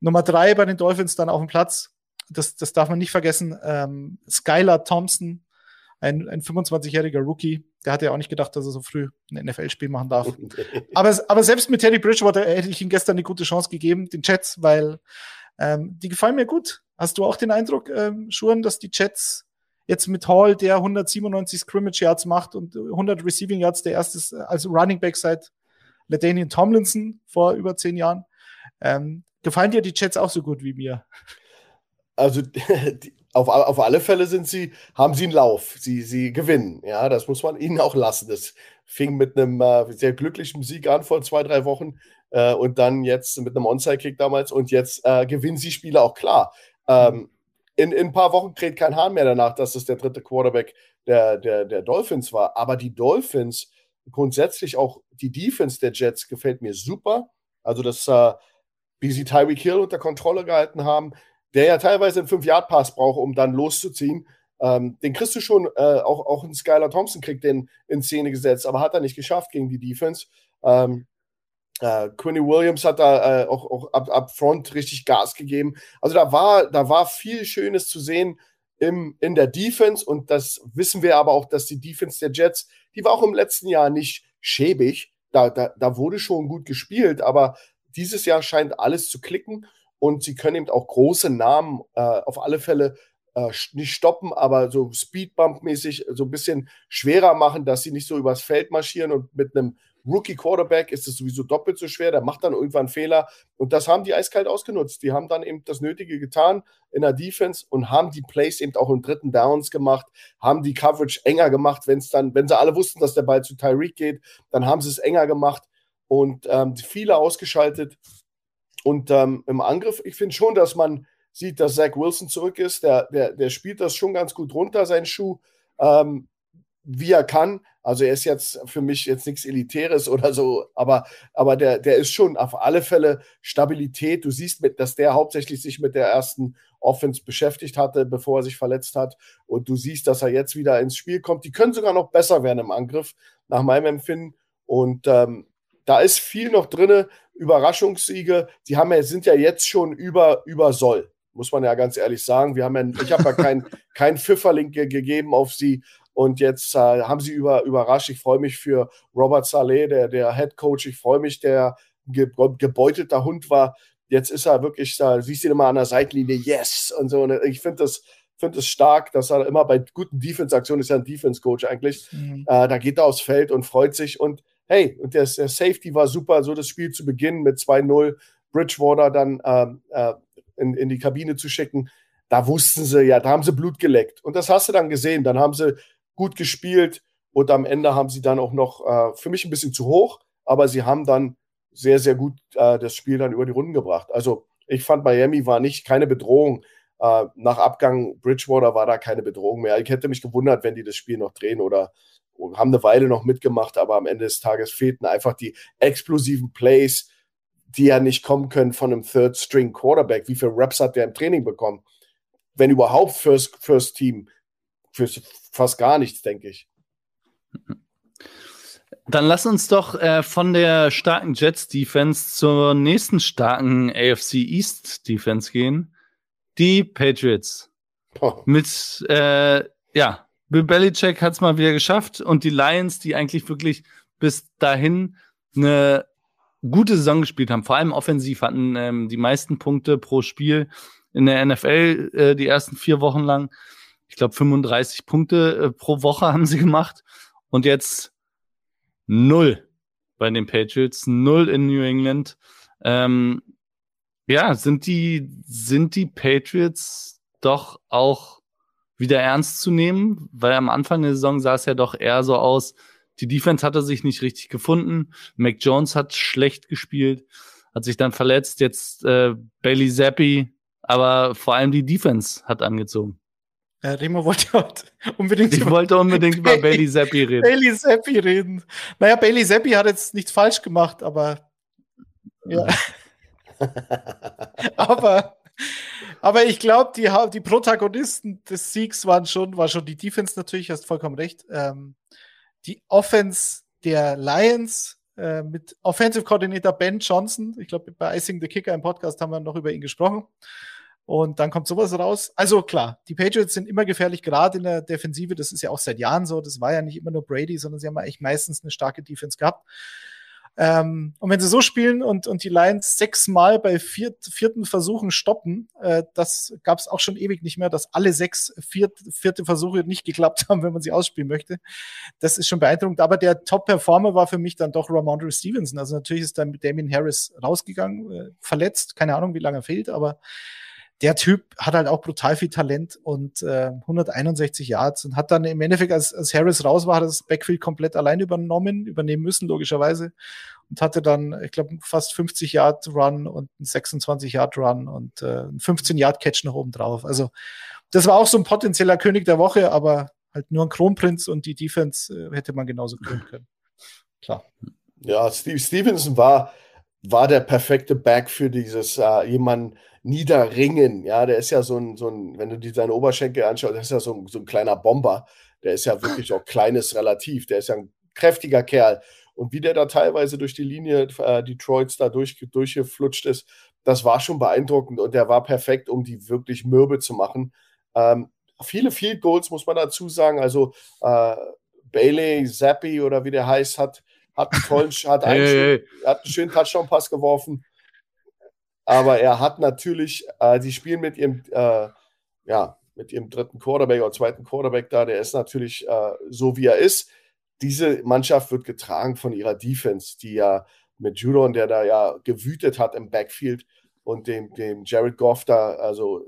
Nummer drei bei den Dolphins dann auf dem Platz das, das darf man nicht vergessen. Ähm, Skylar Thompson, ein, ein 25-jähriger Rookie, der hatte ja auch nicht gedacht, dass er so früh ein NFL-Spiel machen darf. (laughs) aber, aber selbst mit Teddy Bridgewater hätte ich ihm gestern eine gute Chance gegeben, den Jets, weil ähm, die gefallen mir gut. Hast du auch den Eindruck, ähm, Schuren, dass die Jets jetzt mit Hall, der 197 Scrimmage Yards macht und 100 Receiving Yards, der erste als Running Back seit LaDainian Tomlinson vor über zehn Jahren, ähm, gefallen dir die Jets auch so gut wie mir? Also (laughs) die, auf, auf alle Fälle sind sie, haben sie einen Lauf. Sie, sie gewinnen. Ja, das muss man ihnen auch lassen. Das fing mit einem äh, sehr glücklichen Sieg an vor zwei, drei Wochen äh, und dann jetzt mit einem Onside-Kick damals und jetzt äh, gewinnen sie Spiele auch klar. Ähm, in, in ein paar Wochen kräht kein Hahn mehr danach, dass es der dritte Quarterback der, der, der Dolphins war. Aber die Dolphins, grundsätzlich auch die Defense der Jets gefällt mir super. Also, dass, äh, wie sie Tyreek Hill unter Kontrolle gehalten haben, der ja teilweise einen 5-Yard-Pass braucht, um dann loszuziehen. Ähm, den kriegst du schon, äh, auch, auch ein Skylar Thompson kriegt den in Szene gesetzt, aber hat er nicht geschafft gegen die Defense. Ähm, äh, Quinny Williams hat da äh, auch, auch ab, ab Front richtig Gas gegeben. Also da war, da war viel Schönes zu sehen im, in der Defense und das wissen wir aber auch, dass die Defense der Jets, die war auch im letzten Jahr nicht schäbig. Da, da, da wurde schon gut gespielt, aber dieses Jahr scheint alles zu klicken und sie können eben auch große Namen äh, auf alle Fälle äh, nicht stoppen, aber so Speedbump-mäßig so ein bisschen schwerer machen, dass sie nicht so übers Feld marschieren und mit einem Rookie-Quarterback ist es sowieso doppelt so schwer, der macht dann irgendwann Fehler. Und das haben die eiskalt ausgenutzt. Die haben dann eben das Nötige getan in der Defense und haben die Plays eben auch im dritten Downs gemacht, haben die Coverage enger gemacht, wenn es dann, wenn sie alle wussten, dass der Ball zu Tyreek geht, dann haben sie es enger gemacht und ähm, viele ausgeschaltet. Und ähm, im Angriff, ich finde schon, dass man sieht, dass Zach Wilson zurück ist. Der, der, der spielt das schon ganz gut runter, sein Schuh. Ähm, wie er kann. Also er ist jetzt für mich jetzt nichts Elitäres oder so, aber, aber der, der ist schon auf alle Fälle Stabilität. Du siehst, mit, dass der hauptsächlich sich mit der ersten Offense beschäftigt hatte, bevor er sich verletzt hat. Und du siehst, dass er jetzt wieder ins Spiel kommt. Die können sogar noch besser werden im Angriff, nach meinem Empfinden. Und ähm, da ist viel noch drin. Überraschungssiege, die haben ja, sind ja jetzt schon über, über Soll muss man ja ganz ehrlich sagen. Wir haben ja, ich habe ja kein, (laughs) kein Pfifferling gegeben auf sie, und jetzt äh, haben sie über, überrascht. Ich freue mich für Robert Saleh, der, der Head Coach. Ich freue mich, der ge gebeutelter Hund war. Jetzt ist er wirklich da, siehst du ihn immer an der Seitenlinie, yes! Und so. Und ich finde das, finde es stark, dass er immer bei guten Defense-Aktionen ist ja ein Defense-Coach eigentlich. Mhm. Äh, da geht er aufs Feld und freut sich. Und hey, und der, der Safety war super, so das Spiel zu beginnen mit 2-0. Bridgewater dann ähm, äh, in, in die Kabine zu schicken. Da wussten sie ja, da haben sie Blut geleckt. Und das hast du dann gesehen. Dann haben sie gut gespielt und am Ende haben sie dann auch noch äh, für mich ein bisschen zu hoch, aber sie haben dann sehr, sehr gut äh, das Spiel dann über die Runden gebracht. Also ich fand Miami war nicht keine Bedrohung. Äh, nach Abgang Bridgewater war da keine Bedrohung mehr. Ich hätte mich gewundert, wenn die das Spiel noch drehen oder haben eine Weile noch mitgemacht, aber am Ende des Tages fehlten einfach die explosiven Plays, die ja nicht kommen können von einem Third-String Quarterback. Wie viele Reps hat der im Training bekommen? Wenn überhaupt First, First Team, für fast gar nichts, denke ich. Dann lass uns doch äh, von der starken Jets Defense zur nächsten starken AFC East Defense gehen. Die Patriots. Oh. Mit, äh, ja, Bill Belichick hat es mal wieder geschafft und die Lions, die eigentlich wirklich bis dahin eine gute Saison gespielt haben, vor allem offensiv, hatten ähm, die meisten Punkte pro Spiel in der NFL äh, die ersten vier Wochen lang ich glaube, 35 Punkte äh, pro Woche (laughs) haben sie gemacht. Und jetzt null bei den Patriots, null in New England. Ähm, ja, sind die, sind die Patriots doch auch wieder ernst zu nehmen? Weil am Anfang der Saison sah es ja doch eher so aus, die Defense hatte sich nicht richtig gefunden. Mac Jones hat schlecht gespielt, hat sich dann verletzt. Jetzt äh, Bailey Zappi, aber vor allem die Defense hat angezogen. Ja, Remo wollte (laughs) unbedingt ich über wollte unbedingt über Bailey Zappi reden. Bailey Zappi reden. Naja, Bailey Zappi hat jetzt nichts falsch gemacht, aber (laughs) ja. (laughs) aber, aber ich glaube, die, die Protagonisten des Siegs waren schon, war schon die Defense natürlich, hast vollkommen recht. Ähm, die Offense der Lions äh, mit Offensive Coordinator Ben Johnson. Ich glaube, bei Icing the Kicker im Podcast haben wir noch über ihn gesprochen. Und dann kommt sowas raus. Also klar, die Patriots sind immer gefährlich, gerade in der Defensive. Das ist ja auch seit Jahren so. Das war ja nicht immer nur Brady, sondern sie haben eigentlich meistens eine starke Defense gehabt. Ähm, und wenn sie so spielen und, und die Lions sechsmal bei viert, vierten Versuchen stoppen, äh, das gab es auch schon ewig nicht mehr, dass alle sechs viert, vierte Versuche nicht geklappt (laughs) haben, wenn man sie ausspielen möchte. Das ist schon beeindruckend. Aber der Top-Performer war für mich dann doch Ramondre Stevenson. Also natürlich ist dann Damien Harris rausgegangen, äh, verletzt. Keine Ahnung, wie lange er fehlt, aber der Typ hat halt auch brutal viel Talent und äh, 161 Yards und hat dann im Endeffekt, als, als Harris raus war, das Backfield komplett allein übernommen, übernehmen müssen, logischerweise. Und hatte dann, ich glaube, fast 50 Yard Run und einen 26 Yard Run und äh, einen 15 Yard Catch noch oben drauf. Also, das war auch so ein potenzieller König der Woche, aber halt nur ein Kronprinz und die Defense äh, hätte man genauso können (laughs) können. Klar. Ja, Steve Stevenson war, war der perfekte Back für dieses äh, jemanden, niederringen. Ja, der ist ja so ein, so ein wenn du dir seine Oberschenkel anschaust, der ist ja so ein, so ein kleiner Bomber. Der ist ja wirklich auch kleines relativ. Der ist ja ein kräftiger Kerl. und wie der da teilweise durch die Linie äh, Detroits da durch, durchgeflutscht ist, das war schon beeindruckend und der war perfekt, um die wirklich mürbe zu machen. Ähm, viele Field Goals, muss man dazu sagen. Also äh, Bailey Zappi oder wie der heißt, hat, hat einen tollen, (laughs) hat einen, hey, schönen, hey. Hat einen schönen Touchdown-Pass geworfen. Aber er hat natürlich, äh, die spielen mit ihrem, äh, ja, mit ihrem dritten Quarterback oder zweiten Quarterback da, der ist natürlich äh, so, wie er ist. Diese Mannschaft wird getragen von ihrer Defense, die ja mit Judon, der da ja gewütet hat im Backfield und dem, dem Jared Goff da also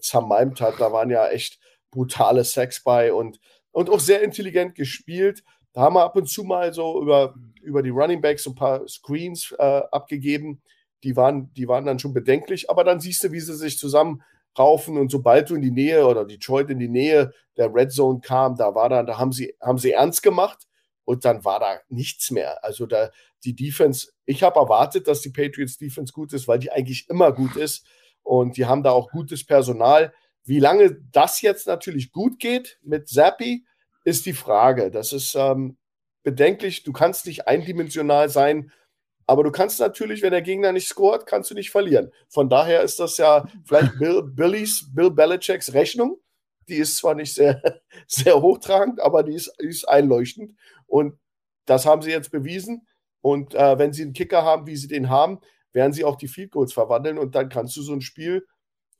zermalmt hat. Da waren ja echt brutale Sex bei und, und auch sehr intelligent gespielt. Da haben wir ab und zu mal so über, über die Running Backs ein paar Screens äh, abgegeben. Die waren, die waren dann schon bedenklich, aber dann siehst du, wie sie sich zusammen raufen und sobald du in die Nähe oder Detroit in die Nähe der Red Zone kam, da war dann, da haben sie, haben sie ernst gemacht und dann war da nichts mehr. Also da die Defense, ich habe erwartet, dass die Patriots Defense gut ist, weil die eigentlich immer gut ist und die haben da auch gutes Personal. Wie lange das jetzt natürlich gut geht mit Zappi, ist die Frage. Das ist ähm, bedenklich. Du kannst nicht eindimensional sein aber du kannst natürlich, wenn der Gegner nicht scoret, kannst du nicht verlieren. Von daher ist das ja vielleicht Bill, Billys, Bill Belichicks Rechnung. Die ist zwar nicht sehr, (laughs) sehr hochtragend, aber die ist, ist einleuchtend. Und das haben sie jetzt bewiesen. Und äh, wenn sie einen Kicker haben, wie sie den haben, werden sie auch die Field Goals verwandeln und dann kannst du so ein Spiel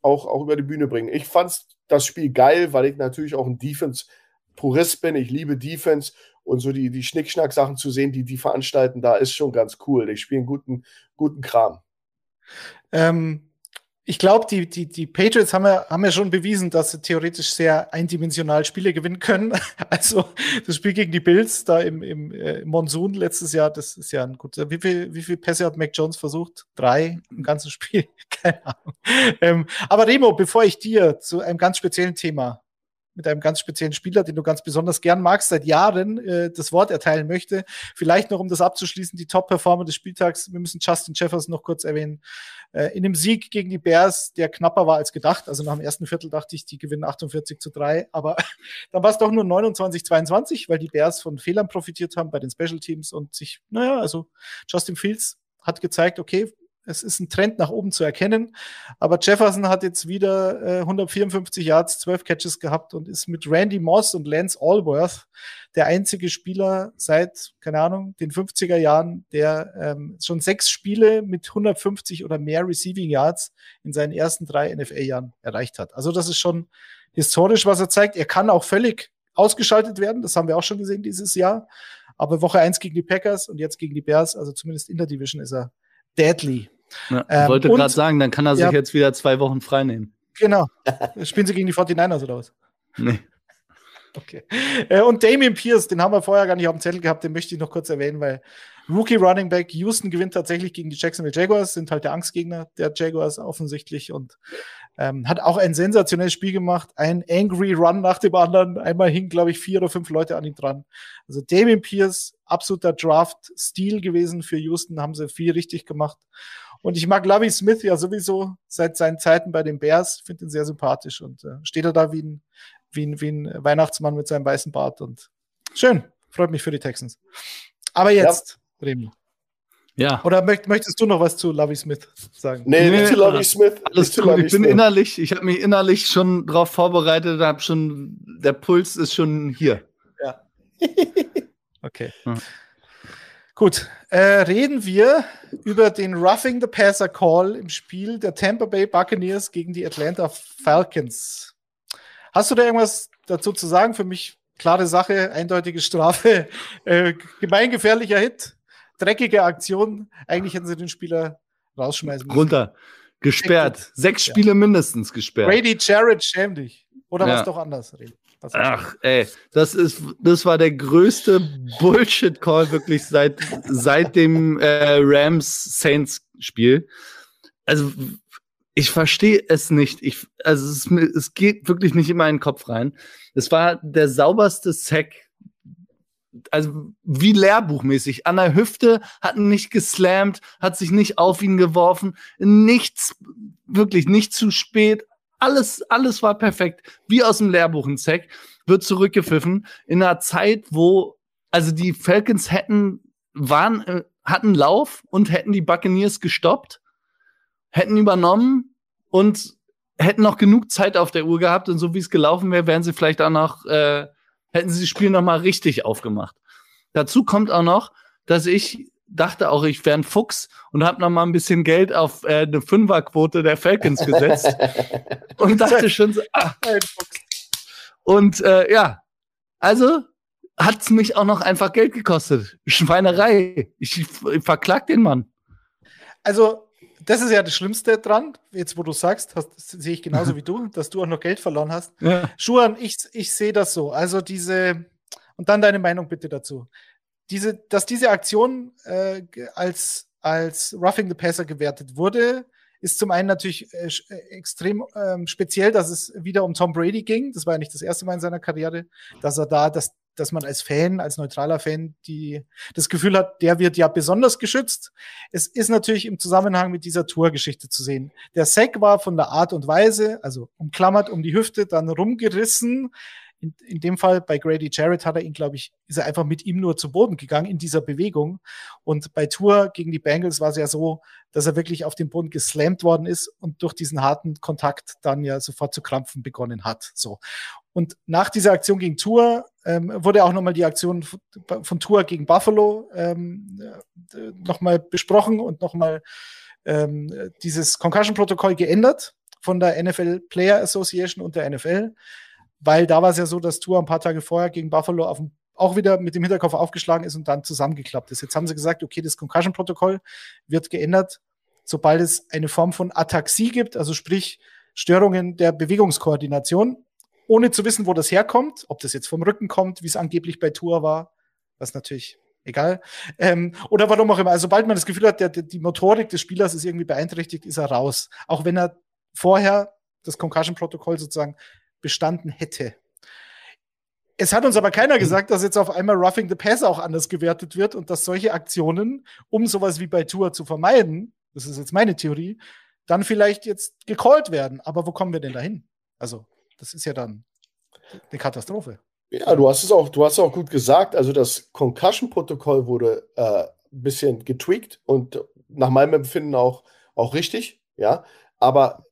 auch, auch über die Bühne bringen. Ich fand das Spiel geil, weil ich natürlich auch ein Defense-Purist bin. Ich liebe Defense und so die, die Schnickschnack-Sachen zu sehen, die die veranstalten, da ist schon ganz cool. Die spielen guten, guten Kram. Ähm, ich glaube, die, die, die Patriots haben ja, haben ja schon bewiesen, dass sie theoretisch sehr eindimensional Spiele gewinnen können. (laughs) Also das Spiel gegen die Bills da im, im, äh, Monsun letztes Jahr, das ist ja ein guter. Wie viel, wie viel Pässe hat Mac Jones versucht? Drei im ganzen Spiel? (laughs) Keine Ahnung. Ähm, aber Remo, bevor ich dir zu einem ganz speziellen Thema mit einem ganz speziellen Spieler, den du ganz besonders gern magst, seit Jahren äh, das Wort erteilen möchte. Vielleicht noch, um das abzuschließen, die Top-Performer des Spieltags. Wir müssen Justin Jefferson noch kurz erwähnen. Äh, in dem Sieg gegen die Bears, der knapper war als gedacht. Also nach dem ersten Viertel dachte ich, die gewinnen 48 zu 3. Aber (laughs) dann war es doch nur 29, 22, weil die Bears von Fehlern profitiert haben bei den Special Teams und sich, naja, also Justin Fields hat gezeigt, okay, es ist ein Trend nach oben zu erkennen. Aber Jefferson hat jetzt wieder äh, 154 Yards, 12 Catches gehabt und ist mit Randy Moss und Lance Allworth der einzige Spieler seit, keine Ahnung, den 50er Jahren, der ähm, schon sechs Spiele mit 150 oder mehr Receiving Yards in seinen ersten drei NFL-Jahren erreicht hat. Also das ist schon historisch, was er zeigt. Er kann auch völlig ausgeschaltet werden. Das haben wir auch schon gesehen dieses Jahr. Aber Woche eins gegen die Packers und jetzt gegen die Bears, also zumindest in der Division ist er deadly. Ja, ähm, wollte gerade sagen, dann kann er sich ja, jetzt wieder zwei Wochen frei nehmen. Genau. (laughs) Spielen sie gegen die 49ers oder was? Nee. Okay. Äh, und Damien Pierce, den haben wir vorher gar nicht auf dem Zettel gehabt, den möchte ich noch kurz erwähnen, weil Rookie Running Back Houston gewinnt tatsächlich gegen die Jacksonville Jaguars, sind halt der Angstgegner der Jaguars offensichtlich und ähm, hat auch ein sensationelles Spiel gemacht, ein Angry Run nach dem anderen. Einmal hingen, glaube ich, vier oder fünf Leute an ihm dran. Also Damien Pierce, absoluter Draft-Stil gewesen für Houston, haben sie viel richtig gemacht. Und ich mag Lovey Smith ja sowieso seit seinen Zeiten bei den Bears, finde ihn sehr sympathisch und äh, steht er da wie ein, wie, ein, wie ein Weihnachtsmann mit seinem weißen Bart und schön, freut mich für die Texans. Aber jetzt, ja. Remo. Ja. Oder möchtest du noch was zu Lovey Smith sagen? Nee, nee nicht zu Lovey Smith. Alles gut, ich bin Smith. innerlich, ich habe mich innerlich schon darauf vorbereitet, habe schon, der Puls ist schon hier. Ja. (laughs) okay. Hm. Gut, äh, reden wir über den Roughing the Passer Call im Spiel der Tampa Bay Buccaneers gegen die Atlanta Falcons. Hast du da irgendwas dazu zu sagen? Für mich klare Sache, eindeutige Strafe, äh, gemeingefährlicher Hit dreckige Aktion. Eigentlich hätten sie den Spieler rausschmeißen müssen. Runter. Gesperrt. Sechs ja. Spiele mindestens gesperrt. Brady Jarrett, schäm dich. Oder ja. was doch anders reden. Ach, ey, das ist, das war der größte Bullshit-Call wirklich seit, seit dem äh, Rams-Saints-Spiel. Also, ich verstehe es nicht. Ich, also, es, es geht wirklich nicht in meinen Kopf rein. Es war der sauberste Sack also wie lehrbuchmäßig. An der Hüfte, hat ihn nicht geslammt, hat sich nicht auf ihn geworfen, nichts, wirklich nicht zu spät. Alles, alles war perfekt. Wie aus dem Lehrbuch ein Zack. Wird zurückgepfiffen in einer Zeit, wo, also die Falcons hätten waren, äh, hatten Lauf und hätten die Buccaneers gestoppt, hätten übernommen und hätten noch genug Zeit auf der Uhr gehabt und so wie es gelaufen wäre, wären sie vielleicht auch noch, äh, hätten sie das Spiel noch mal richtig aufgemacht. Dazu kommt auch noch, dass ich dachte auch, ich wäre ein Fuchs und habe noch mal ein bisschen Geld auf äh, eine Fünferquote der Falcons gesetzt (laughs) und dachte schon so, ah, ein Fuchs. Und äh, ja, also hat's mich auch noch einfach Geld gekostet. Schweinerei. Ich, ich verklag den Mann. Also das ist ja das Schlimmste dran, jetzt wo du sagst, sehe ich genauso wie du, (laughs) dass du auch noch Geld verloren hast. Ja. Schuhan, ich, ich sehe das so. Also diese, und dann deine Meinung bitte dazu. Diese, dass diese Aktion äh, als, als Roughing the Passer gewertet wurde, ist zum einen natürlich äh, äh, extrem ähm, speziell, dass es wieder um Tom Brady ging. Das war ja nicht das erste Mal in seiner Karriere, dass er da das dass man als Fan, als neutraler Fan, die das Gefühl hat, der wird ja besonders geschützt. Es ist natürlich im Zusammenhang mit dieser Tourgeschichte zu sehen. Der Sack war von der Art und Weise, also umklammert um die Hüfte, dann rumgerissen. In, in dem Fall bei Grady Jarrett hat er ihn, glaube ich, ist er einfach mit ihm nur zu Boden gegangen in dieser Bewegung. Und bei Tour gegen die Bengals war es ja so, dass er wirklich auf den Boden geslammt worden ist und durch diesen harten Kontakt dann ja sofort zu krampfen begonnen hat. So. Und nach dieser Aktion gegen Tour ähm, wurde auch nochmal die Aktion von Tour gegen Buffalo ähm, äh, nochmal besprochen und nochmal ähm, dieses Concussion-Protokoll geändert von der NFL Player Association und der NFL, weil da war es ja so, dass Tour ein paar Tage vorher gegen Buffalo auf dem, auch wieder mit dem Hinterkopf aufgeschlagen ist und dann zusammengeklappt ist. Jetzt haben sie gesagt, okay, das Concussion-Protokoll wird geändert, sobald es eine Form von Ataxie gibt, also sprich Störungen der Bewegungskoordination ohne zu wissen, wo das herkommt, ob das jetzt vom Rücken kommt, wie es angeblich bei Tour war, was natürlich egal. Ähm, oder warum auch immer. Also sobald man das Gefühl hat, der, der, die Motorik des Spielers ist irgendwie beeinträchtigt, ist er raus. Auch wenn er vorher das Concussion-Protokoll sozusagen bestanden hätte. Es hat uns aber keiner gesagt, dass jetzt auf einmal Roughing the Pass auch anders gewertet wird und dass solche Aktionen, um sowas wie bei Tour zu vermeiden, das ist jetzt meine Theorie, dann vielleicht jetzt gecallt werden. Aber wo kommen wir denn dahin? Also, das ist ja dann eine Katastrophe. Ja, du hast es auch, du hast auch gut gesagt. Also das Concussion-Protokoll wurde äh, ein bisschen getweakt und nach meinem Empfinden auch, auch richtig, ja. Aber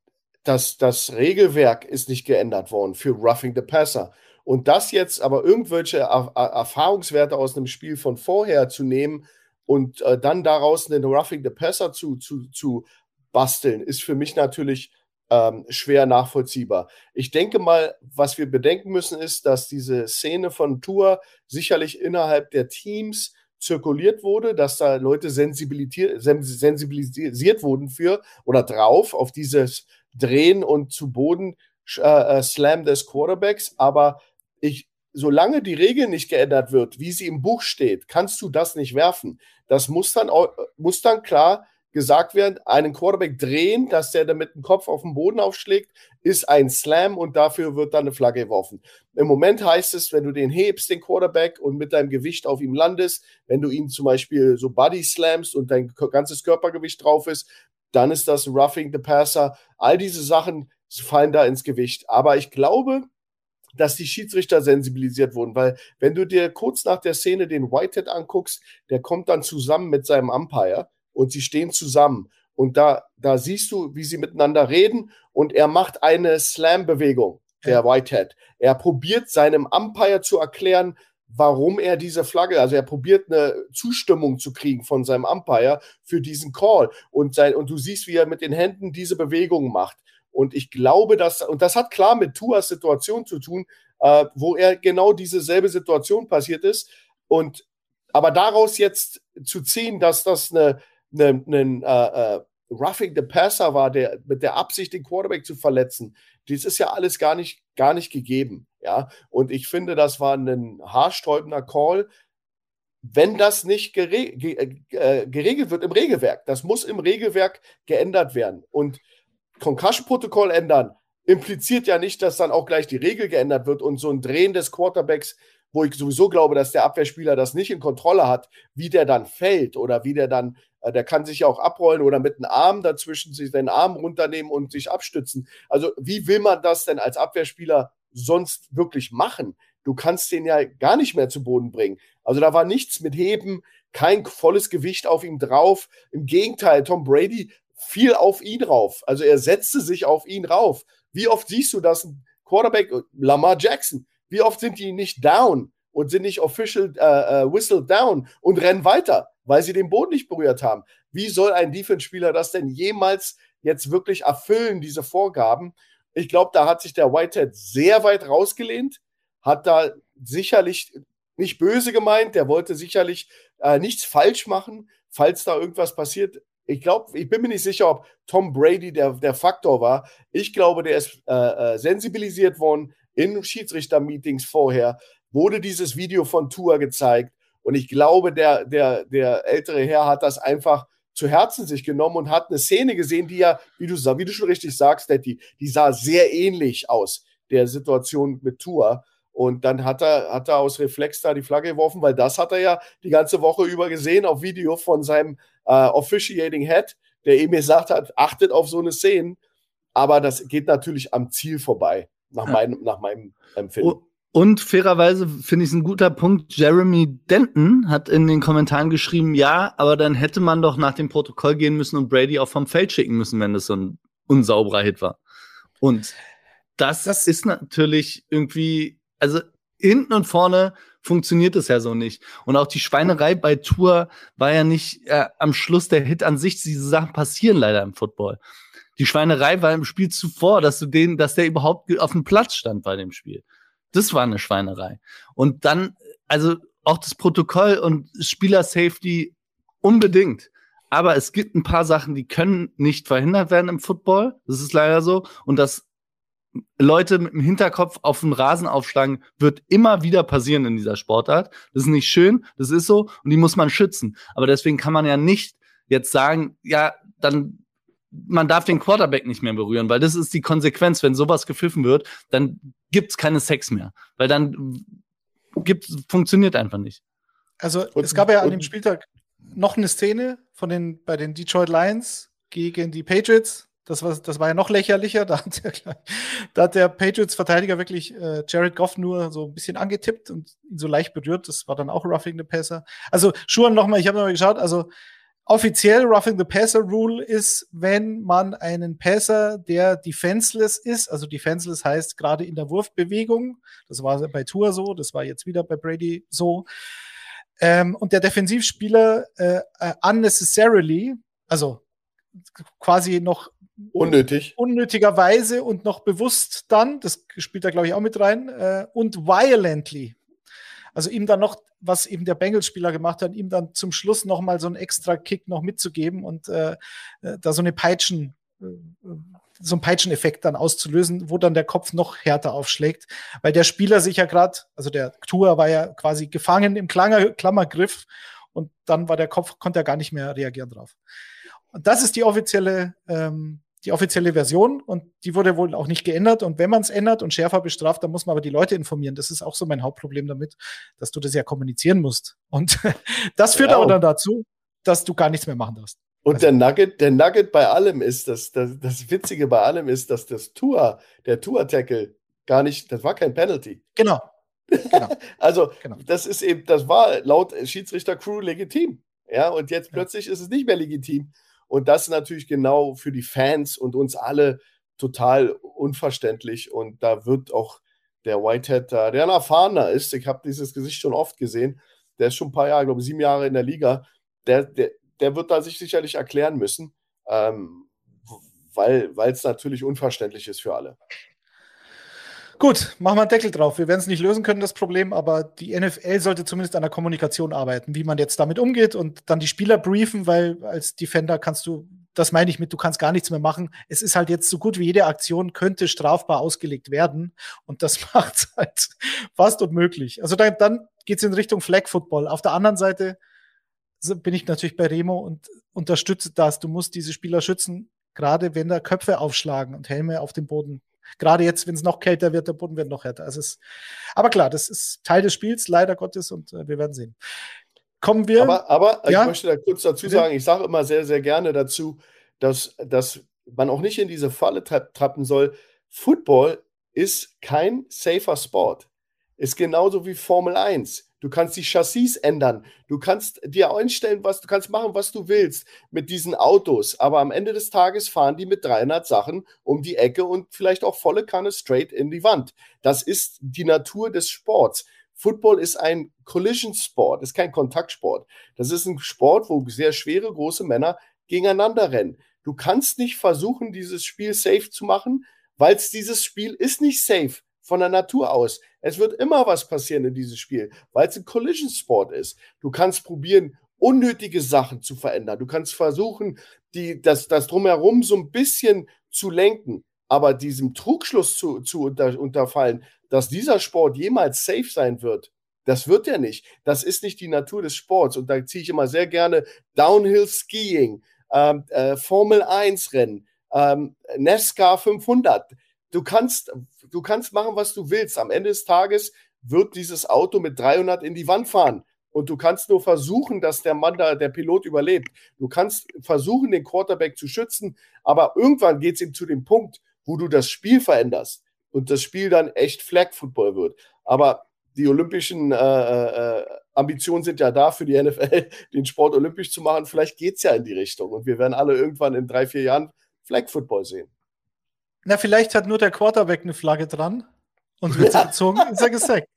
das, das Regelwerk ist nicht geändert worden für Roughing the Passer. Und das jetzt aber irgendwelche er Erfahrungswerte aus einem Spiel von vorher zu nehmen und äh, dann daraus einen Roughing the Passer zu, zu, zu basteln, ist für mich natürlich ähm, schwer nachvollziehbar. Ich denke mal, was wir bedenken müssen, ist, dass diese Szene von Tour sicherlich innerhalb der Teams zirkuliert wurde, dass da Leute sensibilisiert, sensibilisiert wurden für oder drauf auf dieses Drehen und zu Boden äh, äh, Slam des Quarterbacks. Aber ich, solange die Regel nicht geändert wird, wie sie im Buch steht, kannst du das nicht werfen. Das muss dann, muss dann klar gesagt werden, einen Quarterback drehen, dass der damit den Kopf auf den Boden aufschlägt, ist ein Slam und dafür wird dann eine Flagge geworfen. Im Moment heißt es, wenn du den hebst, den Quarterback, und mit deinem Gewicht auf ihm landest, wenn du ihn zum Beispiel so Body slamst und dein ganzes Körpergewicht drauf ist, dann ist das Roughing the Passer. All diese Sachen fallen da ins Gewicht. Aber ich glaube, dass die Schiedsrichter sensibilisiert wurden, weil wenn du dir kurz nach der Szene den Whitehead anguckst, der kommt dann zusammen mit seinem Umpire und sie stehen zusammen. Und da, da siehst du, wie sie miteinander reden und er macht eine Slam-Bewegung, der Whitehead. Er probiert seinem Umpire zu erklären, warum er diese Flagge, also er probiert eine Zustimmung zu kriegen von seinem Umpire für diesen Call. Und, sein, und du siehst, wie er mit den Händen diese Bewegung macht. Und ich glaube, dass, und das hat klar mit Tuas Situation zu tun, äh, wo er genau diese selbe Situation passiert ist. Und aber daraus jetzt zu ziehen, dass das eine, ein äh, äh, Roughing the Passer war, der mit der Absicht, den Quarterback zu verletzen. Dies ist ja alles gar nicht, gar nicht gegeben. Ja, und ich finde, das war ein haarsträubender Call. Wenn das nicht gere ge äh, geregelt wird im Regelwerk, das muss im Regelwerk geändert werden. Und Concussion-Protokoll ändern impliziert ja nicht, dass dann auch gleich die Regel geändert wird und so ein Drehen des Quarterbacks wo ich sowieso glaube, dass der Abwehrspieler das nicht in Kontrolle hat, wie der dann fällt oder wie der dann, äh, der kann sich ja auch abrollen oder mit einem Arm dazwischen sich den Arm runternehmen und sich abstützen. Also wie will man das denn als Abwehrspieler sonst wirklich machen? du kannst den ja gar nicht mehr zu Boden bringen. Also da war nichts mit Heben, kein volles Gewicht auf ihm drauf. Im Gegenteil, Tom Brady fiel auf ihn rauf. Also er setzte sich auf ihn rauf. Wie oft siehst du das? Quarterback, Lamar Jackson, wie oft sind die nicht down und sind nicht official äh, äh, whistle down und rennen weiter, weil sie den Boden nicht berührt haben? Wie soll ein Defense-Spieler das denn jemals jetzt wirklich erfüllen, diese Vorgaben? Ich glaube, da hat sich der Whitehead sehr weit rausgelehnt, hat da sicherlich nicht böse gemeint, der wollte sicherlich äh, nichts falsch machen, falls da irgendwas passiert. Ich glaube, ich bin mir nicht sicher, ob Tom Brady der, der Faktor war. Ich glaube, der ist äh, äh, sensibilisiert worden in Schiedsrichter-Meetings vorher, wurde dieses Video von Tour gezeigt. Und ich glaube, der, der, der ältere Herr hat das einfach zu Herzen sich genommen und hat eine Szene gesehen, die ja, wie du, wie du schon richtig sagst, Daddy, die sah sehr ähnlich aus, der Situation mit Tour. Und dann hat er, hat er aus Reflex da die Flagge geworfen, weil das hat er ja die ganze Woche über gesehen auf Video von seinem äh, Officiating Head, der ihm gesagt hat, achtet auf so eine Szene. Aber das geht natürlich am Ziel vorbei, nach, meinem, nach meinem Empfinden. Und fairerweise finde ich es ein guter Punkt. Jeremy Denton hat in den Kommentaren geschrieben, ja, aber dann hätte man doch nach dem Protokoll gehen müssen und Brady auch vom Feld schicken müssen, wenn das so ein unsauberer Hit war. Und das, das ist natürlich irgendwie also hinten und vorne funktioniert es ja so nicht. Und auch die Schweinerei bei Tour war ja nicht äh, am Schluss der Hit an sich. Diese Sachen passieren leider im Football. Die Schweinerei war im Spiel zuvor, dass du den, dass der überhaupt auf dem Platz stand bei dem Spiel. Das war eine Schweinerei. Und dann, also auch das Protokoll und Spieler-Safety unbedingt. Aber es gibt ein paar Sachen, die können nicht verhindert werden im Football. Das ist leider so. Und das Leute mit dem Hinterkopf auf den Rasen aufschlagen, wird immer wieder passieren in dieser Sportart. Das ist nicht schön, das ist so und die muss man schützen. Aber deswegen kann man ja nicht jetzt sagen, ja, dann man darf den Quarterback nicht mehr berühren, weil das ist die Konsequenz. Wenn sowas gepfiffen wird, dann gibt's keine Sex mehr, weil dann gibt, funktioniert einfach nicht. Also und, es gab ja an dem Spieltag noch eine Szene von den bei den Detroit Lions gegen die Patriots. Das war, das war ja noch lächerlicher. Da hat der, da hat der Patriots-Verteidiger wirklich äh, Jared Goff nur so ein bisschen angetippt und ihn so leicht berührt. Das war dann auch Roughing the Passer. Also Schuhen nochmal, ich habe nochmal geschaut, also offiziell Roughing the Passer Rule ist, wenn man einen Passer, der defenseless ist, also defenseless heißt gerade in der Wurfbewegung, das war bei Tour so, das war jetzt wieder bei Brady so, ähm, und der Defensivspieler äh, uh, unnecessarily, also quasi noch Unnötig. Unnötigerweise und noch bewusst dann, das spielt da glaube ich auch mit rein, äh, und violently. Also ihm dann noch, was eben der Bengals-Spieler gemacht hat, ihm dann zum Schluss noch mal so einen extra Kick noch mitzugeben und äh, äh da so eine Peitschen, äh, so einen Peitscheneffekt dann auszulösen, wo dann der Kopf noch härter aufschlägt, weil der Spieler sich ja gerade, also der Tour war ja quasi gefangen im Klammer, Klammergriff und dann war der Kopf, konnte er gar nicht mehr reagieren drauf. Und das ist die offizielle ähm, die offizielle Version und die wurde wohl auch nicht geändert. Und wenn man es ändert und schärfer bestraft, dann muss man aber die Leute informieren. Das ist auch so mein Hauptproblem damit, dass du das ja kommunizieren musst. Und (laughs) das führt genau. aber dann dazu, dass du gar nichts mehr machen darfst. Und also, der Nugget, der Nugget bei allem ist, dass, das, das Witzige bei allem ist, dass das Tour, der Tour-Tackle gar nicht, das war kein Penalty. Genau. genau. (laughs) also, genau. das ist eben, das war laut Schiedsrichter-Crew legitim. Ja, und jetzt ja. plötzlich ist es nicht mehr legitim. Und das ist natürlich genau für die Fans und uns alle total unverständlich. Und da wird auch der Whitehead, der ein erfahrener ist, ich habe dieses Gesicht schon oft gesehen, der ist schon ein paar Jahre, glaube ich, sieben Jahre in der Liga, der, der, der wird da sich sicherlich erklären müssen, ähm, weil es natürlich unverständlich ist für alle. Gut, machen wir einen Deckel drauf. Wir werden es nicht lösen können, das Problem, aber die NFL sollte zumindest an der Kommunikation arbeiten, wie man jetzt damit umgeht und dann die Spieler briefen, weil als Defender kannst du, das meine ich mit, du kannst gar nichts mehr machen. Es ist halt jetzt so gut wie jede Aktion könnte strafbar ausgelegt werden und das (laughs) macht es halt fast unmöglich. Also dann, dann geht es in Richtung Flag Football. Auf der anderen Seite bin ich natürlich bei Remo und unterstütze das. Du musst diese Spieler schützen, gerade wenn da Köpfe aufschlagen und Helme auf dem Boden Gerade jetzt, wenn es noch kälter wird, der Boden wird noch härter. Also es, aber klar, das ist Teil des Spiels, leider Gottes, und äh, wir werden sehen. Kommen wir. Aber, aber ja? ich möchte da kurz dazu sagen, ich sage immer sehr, sehr gerne dazu, dass, dass man auch nicht in diese Falle tra trappen soll. Football ist kein safer Sport. ist genauso wie Formel 1. Du kannst die Chassis ändern. Du kannst dir einstellen, was du kannst machen, was du willst mit diesen Autos. Aber am Ende des Tages fahren die mit 300 Sachen um die Ecke und vielleicht auch volle Kanne straight in die Wand. Das ist die Natur des Sports. Football ist ein Collision Sport, ist kein Kontaktsport. Das ist ein Sport, wo sehr schwere, große Männer gegeneinander rennen. Du kannst nicht versuchen, dieses Spiel safe zu machen, weil es dieses Spiel ist nicht safe von der Natur aus. Es wird immer was passieren in diesem Spiel, weil es ein Collision Sport ist. Du kannst probieren, unnötige Sachen zu verändern. Du kannst versuchen, die, das, das drumherum so ein bisschen zu lenken. Aber diesem Trugschluss zu, zu unter, unterfallen, dass dieser Sport jemals safe sein wird, das wird er nicht. Das ist nicht die Natur des Sports. Und da ziehe ich immer sehr gerne Downhill Skiing, ähm, äh, Formel 1 Rennen, ähm, NASCAR 500. Du kannst, du kannst machen, was du willst. Am Ende des Tages wird dieses Auto mit 300 in die Wand fahren. Und du kannst nur versuchen, dass der Mann da, der Pilot überlebt. Du kannst versuchen, den Quarterback zu schützen, aber irgendwann geht es ihm zu dem Punkt, wo du das Spiel veränderst und das Spiel dann echt Flag Football wird. Aber die olympischen äh, äh, Ambitionen sind ja da für die NFL, (laughs) den Sport olympisch zu machen. Vielleicht geht es ja in die Richtung und wir werden alle irgendwann in drei, vier Jahren Flag Football sehen. Na, vielleicht hat nur der Quarterback eine Flagge dran und wird sie gezogen, ist er gesagt.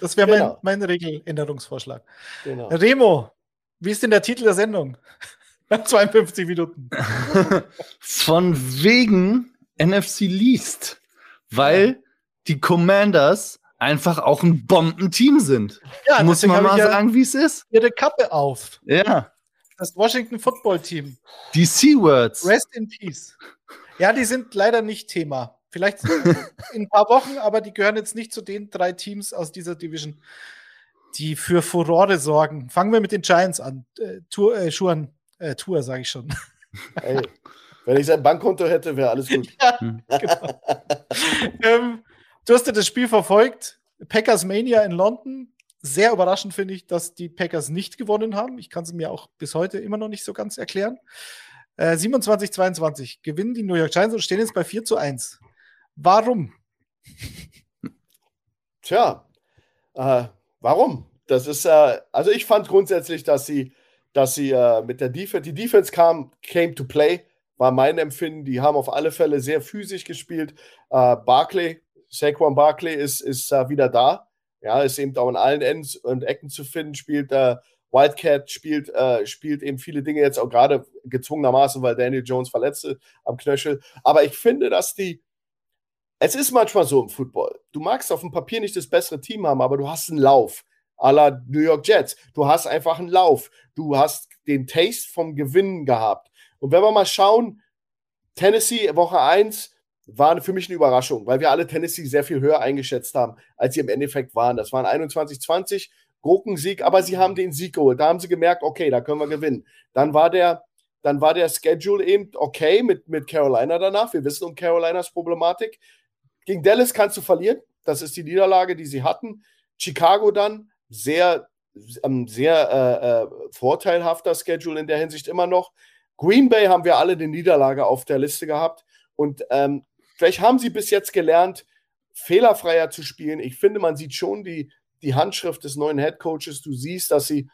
Das wäre mein, genau. mein Regeländerungsvorschlag. Genau. Remo, wie ist denn der Titel der Sendung? (laughs) Nach 52 Minuten. (laughs) Von wegen NFC Least, weil die Commanders einfach auch ein Bombenteam sind. Ja, muss man mal sagen, wie es ist. Ihre Kappe auf. Ja. Das Washington Football Team. Die C-Words. Rest in Peace. Ja, die sind leider nicht Thema. Vielleicht in ein paar Wochen, aber die gehören jetzt nicht zu den drei Teams aus dieser Division, die für Furore sorgen. Fangen wir mit den Giants an. Äh, Tour, äh, Schuhen, äh, Tour, sage ich schon. Hey, wenn ich sein Bankkonto hätte, wäre alles gut. Ja, genau. (laughs) ähm, du hast ja das Spiel verfolgt. Packers Mania in London. Sehr überraschend finde ich, dass die Packers nicht gewonnen haben. Ich kann es mir auch bis heute immer noch nicht so ganz erklären. Äh, 27, 22 gewinnen die New York Giants und stehen jetzt bei 4 zu 1. Warum? Tja, äh, warum? Das ist, äh, also ich fand grundsätzlich, dass sie, dass sie äh, mit der Defense, die Defense kam, came to play, war mein Empfinden. Die haben auf alle Fälle sehr physisch gespielt. Äh, Barclay, Saquon Barclay ist, ist äh, wieder da. Ja, ist eben auch in allen Ends und Ecken zu finden, spielt äh, Wildcat spielt, äh, spielt eben viele Dinge jetzt auch gerade gezwungenermaßen, weil Daniel Jones verletzte am Knöchel. Aber ich finde, dass die, es ist manchmal so im Football. Du magst auf dem Papier nicht das bessere Team haben, aber du hast einen Lauf. A la New York Jets. Du hast einfach einen Lauf. Du hast den Taste vom Gewinnen gehabt. Und wenn wir mal schauen, Tennessee Woche 1 war für mich eine Überraschung, weil wir alle Tennessee sehr viel höher eingeschätzt haben, als sie im Endeffekt waren. Das waren 21-20 Gurkensieg, aber sie haben den Sieg geholt. Da haben sie gemerkt, okay, da können wir gewinnen. Dann war der, dann war der Schedule eben okay mit, mit Carolina danach. Wir wissen um Carolinas Problematik. Gegen Dallas kannst du verlieren. Das ist die Niederlage, die sie hatten. Chicago dann, sehr, ähm, sehr äh, äh, vorteilhafter Schedule in der Hinsicht immer noch. Green Bay haben wir alle eine Niederlage auf der Liste gehabt. Und ähm, vielleicht haben sie bis jetzt gelernt, fehlerfreier zu spielen. Ich finde, man sieht schon die, die Handschrift des neuen Head Coaches. Du siehst, dass sie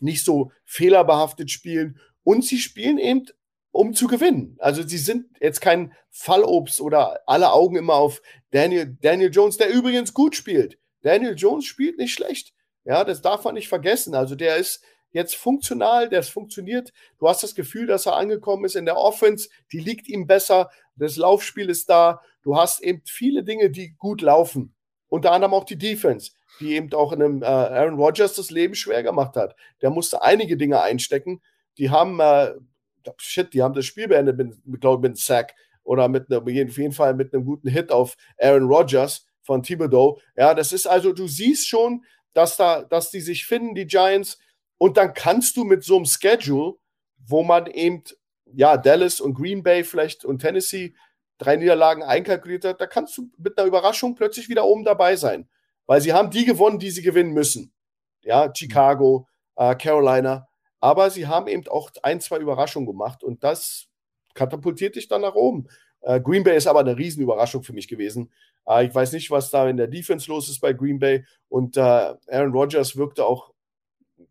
nicht so fehlerbehaftet spielen und sie spielen eben, um zu gewinnen. Also sie sind jetzt kein Fallobst oder alle Augen immer auf Daniel, Daniel Jones, der übrigens gut spielt. Daniel Jones spielt nicht schlecht. Ja, das darf man nicht vergessen. Also der ist jetzt funktional, der funktioniert. Du hast das Gefühl, dass er angekommen ist in der Offense, die liegt ihm besser, das Laufspiel ist da. Du hast eben viele Dinge, die gut laufen. Unter anderem auch die Defense die eben auch in einem äh, Aaron Rodgers das Leben schwer gemacht hat. Der musste einige Dinge einstecken. Die haben, äh, shit, die haben das Spiel beendet, mit, glaube ich, mit einem Sack oder mit einem, auf jeden Fall mit einem guten Hit auf Aaron Rodgers von Thibodeau. Ja, das ist also, du siehst schon, dass da, dass die sich finden, die Giants. Und dann kannst du mit so einem Schedule, wo man eben, ja, Dallas und Green Bay vielleicht und Tennessee drei Niederlagen einkalkuliert hat, da kannst du mit einer Überraschung plötzlich wieder oben dabei sein. Weil sie haben die gewonnen, die sie gewinnen müssen. Ja, Chicago, äh, Carolina. Aber sie haben eben auch ein, zwei Überraschungen gemacht und das katapultiert dich dann nach oben. Äh, Green Bay ist aber eine Riesenüberraschung für mich gewesen. Äh, ich weiß nicht, was da in der Defense los ist bei Green Bay. Und äh, Aaron Rodgers wirkte auch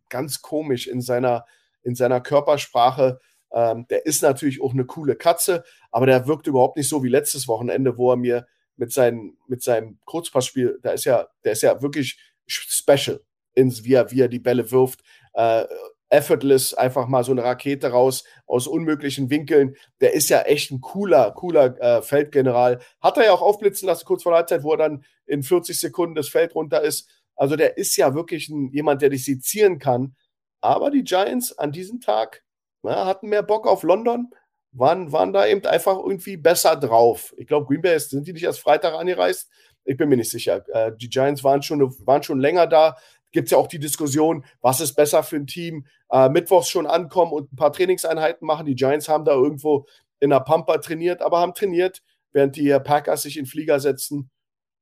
ganz komisch in seiner, in seiner Körpersprache. Ähm, der ist natürlich auch eine coole Katze, aber der wirkt überhaupt nicht so wie letztes Wochenende, wo er mir mit, seinen, mit seinem Kurzpassspiel, da ist ja, der ist ja wirklich special, ins, wie, er, wie er die Bälle wirft. Äh, effortless einfach mal so eine Rakete raus aus unmöglichen Winkeln. Der ist ja echt ein cooler, cooler äh, Feldgeneral. Hat er ja auch aufblitzen lassen kurz vor der Halbzeit, wo er dann in 40 Sekunden das Feld runter ist. Also der ist ja wirklich ein, jemand, der dich sezieren kann. Aber die Giants an diesem Tag na, hatten mehr Bock auf London, waren, waren da eben einfach irgendwie besser drauf. Ich glaube, Green Bay sind die nicht erst Freitag angereist. Ich bin mir nicht sicher. Äh, die Giants waren schon, waren schon länger da gibt es ja auch die Diskussion, was ist besser für ein Team, äh, mittwochs schon ankommen und ein paar Trainingseinheiten machen. Die Giants haben da irgendwo in der Pampa trainiert, aber haben trainiert, während die Packers sich in Flieger setzen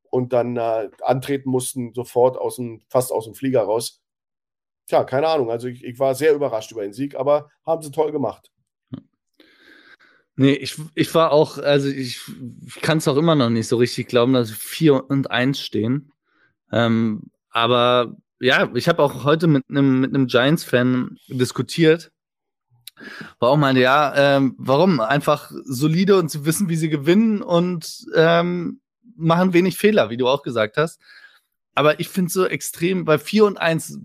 und dann äh, antreten mussten, sofort aus dem, fast aus dem Flieger raus. Tja, keine Ahnung. Also ich, ich war sehr überrascht über den Sieg, aber haben sie toll gemacht. Nee, ich, ich war auch, also ich, ich kann es auch immer noch nicht so richtig glauben, dass 4 und 1 stehen. Ähm, aber ja, ich habe auch heute mit einem mit einem Giants-Fan diskutiert. War auch meinte, ja, ähm, warum? Einfach solide und sie wissen, wie sie gewinnen und ähm, machen wenig Fehler, wie du auch gesagt hast. Aber ich finde so extrem, bei 4 und 1,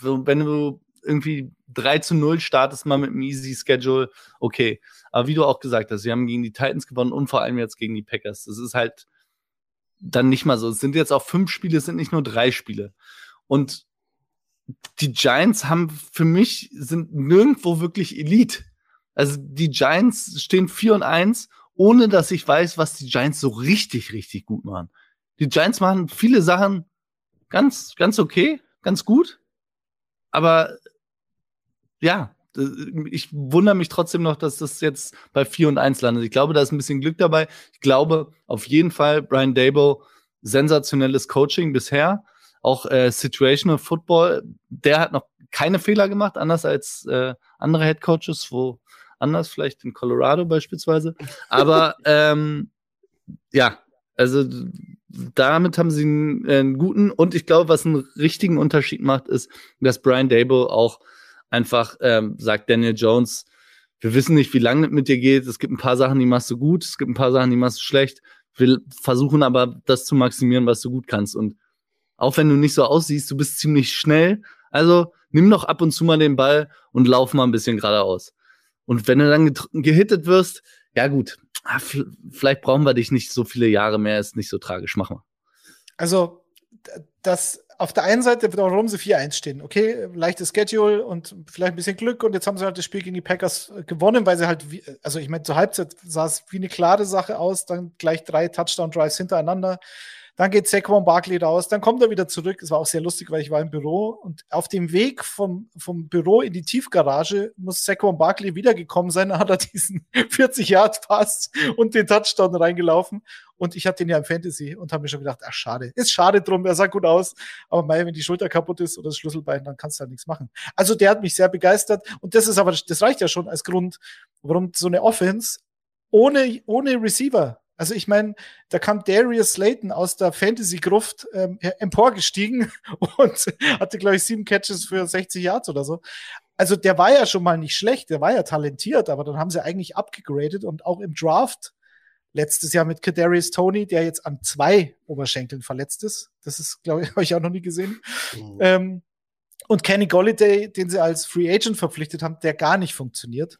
wenn du irgendwie 3 zu 0 startest, mal mit einem Easy Schedule, okay. Aber wie du auch gesagt hast, sie haben gegen die Titans gewonnen und vor allem jetzt gegen die Packers. Das ist halt dann nicht mal so. Es sind jetzt auch fünf Spiele, es sind nicht nur drei Spiele. Und die Giants haben für mich sind nirgendwo wirklich Elite. Also die Giants stehen 4 und 1, ohne dass ich weiß, was die Giants so richtig, richtig gut machen. Die Giants machen viele Sachen ganz, ganz okay, ganz gut. Aber ja, ich wundere mich trotzdem noch, dass das jetzt bei 4 und 1 landet. Ich glaube, da ist ein bisschen Glück dabei. Ich glaube auf jeden Fall, Brian Dable, sensationelles Coaching bisher auch äh, Situational Football, der hat noch keine Fehler gemacht, anders als äh, andere Head Coaches, wo anders, vielleicht in Colorado beispielsweise. Aber (laughs) ähm, ja, also damit haben sie einen, äh, einen, guten und ich glaube, was einen richtigen Unterschied macht, ist, dass Brian Dable auch einfach ähm, sagt, Daniel Jones, wir wissen nicht, wie lange mit dir geht. Es gibt ein paar Sachen, die machst du gut, es gibt ein paar Sachen, die machst du schlecht. Wir versuchen aber, das zu maximieren, was du gut kannst. Und auch wenn du nicht so aussiehst, du bist ziemlich schnell. Also nimm doch ab und zu mal den Ball und lauf mal ein bisschen geradeaus. Und wenn du dann gehittet wirst, ja gut, ah, vielleicht brauchen wir dich nicht so viele Jahre mehr, ist nicht so tragisch, machen wir. Also, das auf der einen Seite, warum sie 4-1 stehen, okay, leichtes Schedule und vielleicht ein bisschen Glück und jetzt haben sie halt das Spiel gegen die Packers gewonnen, weil sie halt, wie, also ich meine, zur Halbzeit sah es wie eine klare Sache aus, dann gleich drei Touchdown-Drives hintereinander. Dann geht Saquon Barkley raus, dann kommt er wieder zurück. Es war auch sehr lustig, weil ich war im Büro und auf dem Weg vom, vom Büro in die Tiefgarage muss Saquon Barkley wiedergekommen sein. Dann hat er diesen 40 Yard Pass und den Touchdown reingelaufen. Und ich hatte den ja im Fantasy und habe mir schon gedacht, ach schade, ist schade drum, er sah gut aus. Aber mei, wenn die Schulter kaputt ist oder das Schlüsselbein, dann kannst du halt nichts machen. Also der hat mich sehr begeistert und das ist aber, das reicht ja schon als Grund, warum so eine Offense ohne, ohne Receiver also ich meine, da kam Darius Slayton aus der Fantasy-Gruft ähm, emporgestiegen (laughs) und hatte, glaube ich, sieben Catches für 60 Yards oder so. Also der war ja schon mal nicht schlecht, der war ja talentiert, aber dann haben sie eigentlich abgegradet und auch im Draft letztes Jahr mit Kadarius Tony, der jetzt an zwei Oberschenkeln verletzt ist. Das ist, glaube ich, (laughs) habe ich auch noch nie gesehen. Mhm. Ähm, und Kenny Golliday, den sie als Free Agent verpflichtet haben, der gar nicht funktioniert.